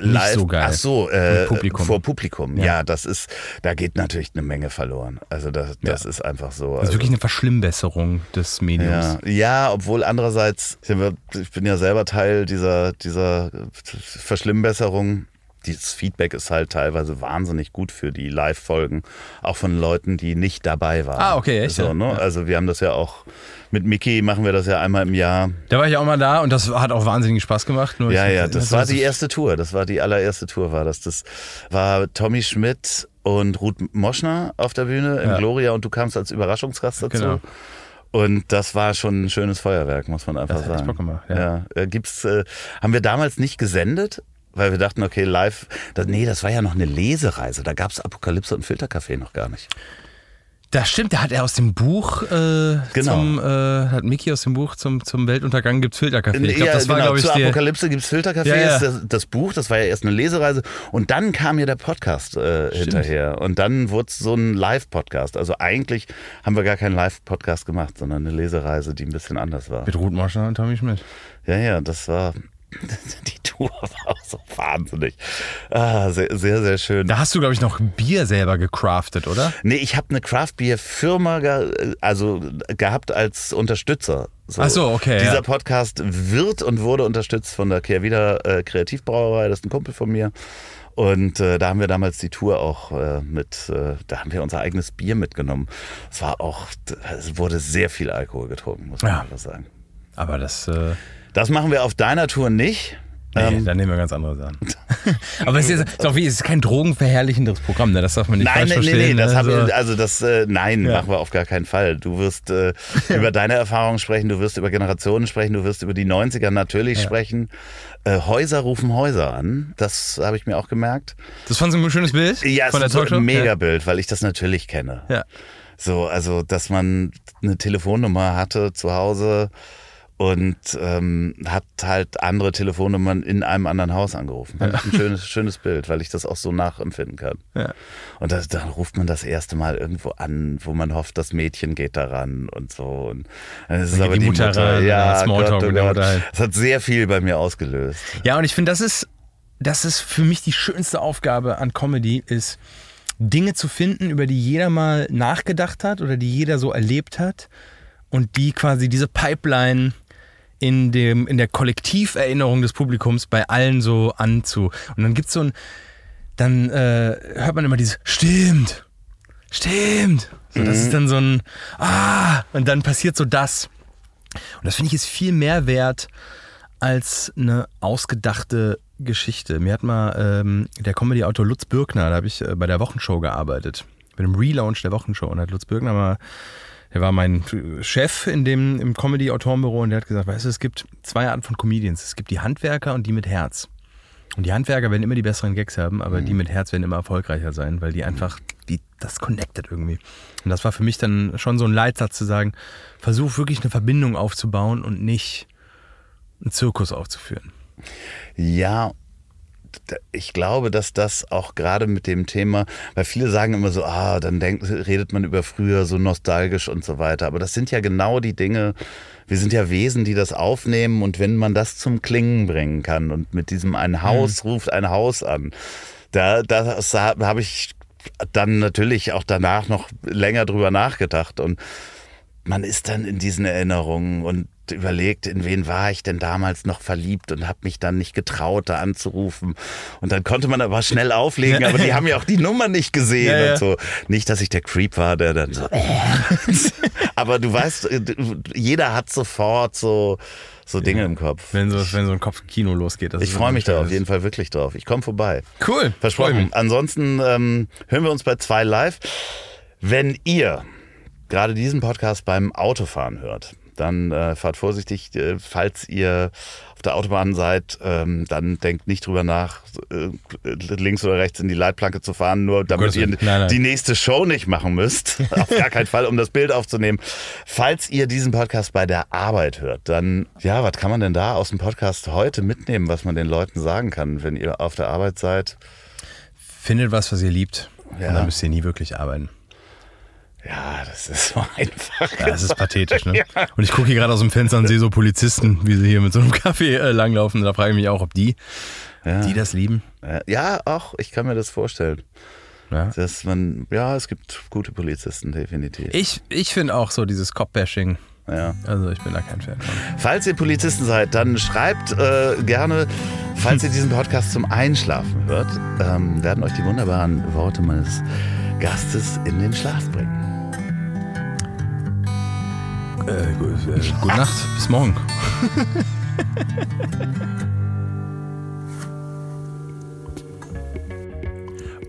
S2: live,
S1: so geil.
S2: Ach so, äh,
S1: Publikum.
S2: vor Publikum. Ja.
S1: Ja.
S2: das ist, da geht natürlich eine Menge verloren. Also das, das ist einfach so.
S1: Das ist
S2: Also-
S1: wirklich eine Verschlimmbesserung des Mediums.
S2: Ja, ja, obwohl andererseits, ich bin ja selber Teil dieser, dieser Verschlimmbesserung. Dieses Feedback ist halt teilweise wahnsinnig gut für die Live-Folgen, auch von Leuten, die nicht dabei waren.
S1: Ah, okay, echt,
S2: So,
S1: ja.
S2: ne? Also wir haben das ja auch mit Mickey machen wir das ja einmal im Jahr.
S1: Da war ich auch mal da und das hat auch wahnsinnigen Spaß gemacht.
S2: Ja, ja, das
S1: also
S2: war die erste Tour. Das war die allererste Tour, war das. Das war Tommy Schmidt und Ruth Moschner auf der Bühne im
S1: Ja.
S2: Gloria und du kamst als Überraschungsgast dazu.
S1: Genau.
S2: Und das war schon ein schönes Feuerwerk, muss man einfach
S1: Das
S2: sagen.
S1: Bock gemacht, ja.
S2: ja. Äh, Gibt's, äh, haben wir damals nicht gesendet, weil wir dachten, okay, live, das, nee, das war ja noch eine Lesereise. Da gab's Apokalypse und Filtercafé noch gar nicht.
S1: Das stimmt, da hat er aus dem Buch äh,
S2: Genau.
S1: zum, äh, hat Mickey aus dem Buch zum, zum Weltuntergang gibt's Filterkaffee. Ich glaube,
S2: ja,
S1: das war,
S2: genau,
S1: glaube ich,
S2: zur Apokalypse gibt's Filtercafé,
S1: Ja, ja.
S2: ist das, das Buch, das war ja erst eine Lesereise und dann kam ja der Podcast äh, hinterher und dann wurde es so ein Live-Podcast. Also eigentlich haben wir gar keinen Live-Podcast gemacht, sondern eine Lesereise, die ein bisschen anders war.
S1: mit Ruth Moschner und Tommy Schmidt.
S2: Ja, ja, das war, die Tour war auch so wahnsinnig. Ah, sehr, sehr, sehr schön.
S1: Da hast du, glaube ich, noch Bier selber gecraftet, oder?
S2: Nee, ich habe eine Craft Beer Firma ge also gehabt als Unterstützer. So.
S1: Ach so, okay,
S2: Dieser
S1: ja.
S2: Podcast wird und wurde unterstützt von der Kehrwieder äh, Kreativbrauerei, das ist ein Kumpel von mir. Und äh, da haben wir damals die Tour auch äh, mit, äh, da haben wir unser eigenes Bier mitgenommen. Es war auch, es wurde sehr viel Alkohol getrunken, muss man
S1: Ja.
S2: einfach sagen.
S1: Aber das, äh,
S2: Das machen wir auf deiner Tour nicht.
S1: nee,
S2: Ähm,
S1: dann nehmen wir ganz andere Sachen. Aber es ist, ist auch wie, es ist kein drogenverherrlichendes Programm, ne? das darf man nicht
S2: Nein,
S1: falsch
S2: nee,
S1: verstehen.
S2: nee, das
S1: ne?
S2: hab
S1: So-
S2: ich, also das, äh, nein,
S1: Ja.
S2: machen wir auf gar keinen Fall. Du wirst äh, über deine Erfahrungen sprechen, du wirst über Generationen sprechen, du wirst über die 90er natürlich sprechen. Äh, Häuser rufen Häuser an, das habe ich mir auch gemerkt.
S1: das fand so ein schönes Bild
S2: Ja,
S1: von der Talkshow.
S2: ein Megabild, weil ich das natürlich kenne.
S1: Ja. ja.
S2: So, also, dass man eine Telefonnummer hatte zu Hause und ähm, hat halt andere Telefonnummern in einem anderen Haus angerufen. Ich ein schönes, schönes Bild, weil ich das auch so nachempfinden kann.
S1: Ja.
S2: Und das, dann ruft man das erste Mal irgendwo an, wo man hofft, das Mädchen geht daran und so. Und dann ist es aber die
S1: die Mutter
S2: Mutter. ja,
S1: Smalltalk
S2: Gott, oh Gott.
S1: Halt.
S2: Das hat sehr viel bei mir ausgelöst.
S1: Ja, und ich finde, das ist, das ist für mich die schönste Aufgabe an Comedy, ist Dinge zu finden, über die jeder mal nachgedacht hat oder die jeder so erlebt hat und die quasi diese Pipeline in, dem, in der Kollektiverinnerung des Publikums bei allen so anzu. Und dann gibt's so ein, dann äh, hört man immer dieses Stimmt, stimmt. So, das ist dann so ein Ah, und dann passiert so das. Und das finde ich ist viel mehr wert als eine ausgedachte Geschichte. Mir hat mal ähm, der Comedy-Autor Lutz Birkner, da habe ich äh, bei der Wochenshow gearbeitet, bei dem Relaunch der Wochenshow. Und da hat Lutz Birkner mal, der war mein Chef in dem, im Comedy-Autorenbüro und der hat gesagt, weißt du, es gibt zwei Arten von Comedians. Es gibt die Handwerker und die mit Herz. Und die Handwerker werden immer die besseren Gags haben, aber die mit Herz werden immer erfolgreicher sein, weil die einfach, die, das connected irgendwie. Und das war für mich dann schon so ein Leitsatz zu sagen, versuch wirklich eine Verbindung aufzubauen und nicht einen Zirkus aufzuführen.
S2: Ja, ich glaube, dass das auch gerade mit dem Thema, weil viele sagen immer so, ah, dann denkt, redet man über früher so nostalgisch und so weiter. Aber das sind ja genau die Dinge, wir sind ja Wesen, die das aufnehmen und wenn man das zum Klingen bringen kann und mit diesem ein Haus ruft ein Haus an, da, das habe ich dann natürlich auch danach noch länger drüber nachgedacht und man ist dann in diesen Erinnerungen und überlegt, in wen war ich denn damals noch verliebt und habe mich dann nicht getraut, da anzurufen. Und dann konnte man aber schnell auflegen, aber die haben ja auch die Nummer nicht gesehen
S1: Ja, ja.
S2: und so. Nicht, dass ich der Creep war, der dann so. aber du weißt, äh, jeder hat sofort so, so Dinge im Kopf.
S1: Wenn so, wenn so ein Kopfkino losgeht. Das
S2: Ich freue mich da auf jeden Fall wirklich drauf. Ich komme vorbei.
S1: Cool.
S2: Versprochen. Ansonsten ähm, hören wir uns bei zwei live. Wenn ihr gerade diesen Podcast beim Autofahren hört, dann äh, fahrt vorsichtig, äh, falls ihr auf der Autobahn seid, ähm, dann denkt nicht drüber nach, äh, links oder rechts in die Leitplanke zu fahren, nur damit ihr.
S1: Nein, nein.
S2: die nächste Show nicht machen müsst. auf gar keinen Fall, um das Bild aufzunehmen. Falls ihr diesen Podcast bei der Arbeit hört, dann, ja, was kann man denn da aus dem Podcast heute mitnehmen, was man den Leuten sagen kann, wenn ihr auf der Arbeit seid?
S1: Findet was, was ihr liebt.
S2: Ja.
S1: Und dann müsst ihr nie wirklich arbeiten.
S2: Ja, das ist so einfach.
S1: Ja, das ist pathetisch, ne? Und ich gucke hier gerade aus dem Fenster und sehe so Polizisten, wie sie hier mit so einem Kaffee äh, langlaufen. Da frage ich mich auch, ob die,
S2: Ja.
S1: die das lieben.
S2: Äh, Ja, auch, ich kann mir das vorstellen.
S1: Ja.
S2: Dass man, ja, es gibt gute Polizisten, definitiv.
S1: Ich, ich finde auch so dieses Cop-Bashing.
S2: Ja.
S1: Also ich bin da kein Fan von.
S2: Falls ihr Polizisten seid, dann schreibt äh, gerne, falls ihr diesen Podcast zum Einschlafen hört, ähm, werden euch die wunderbaren Worte meines Gastes in den Schlaf bringen.
S1: Äh, gut, äh, gute Nacht, bis morgen.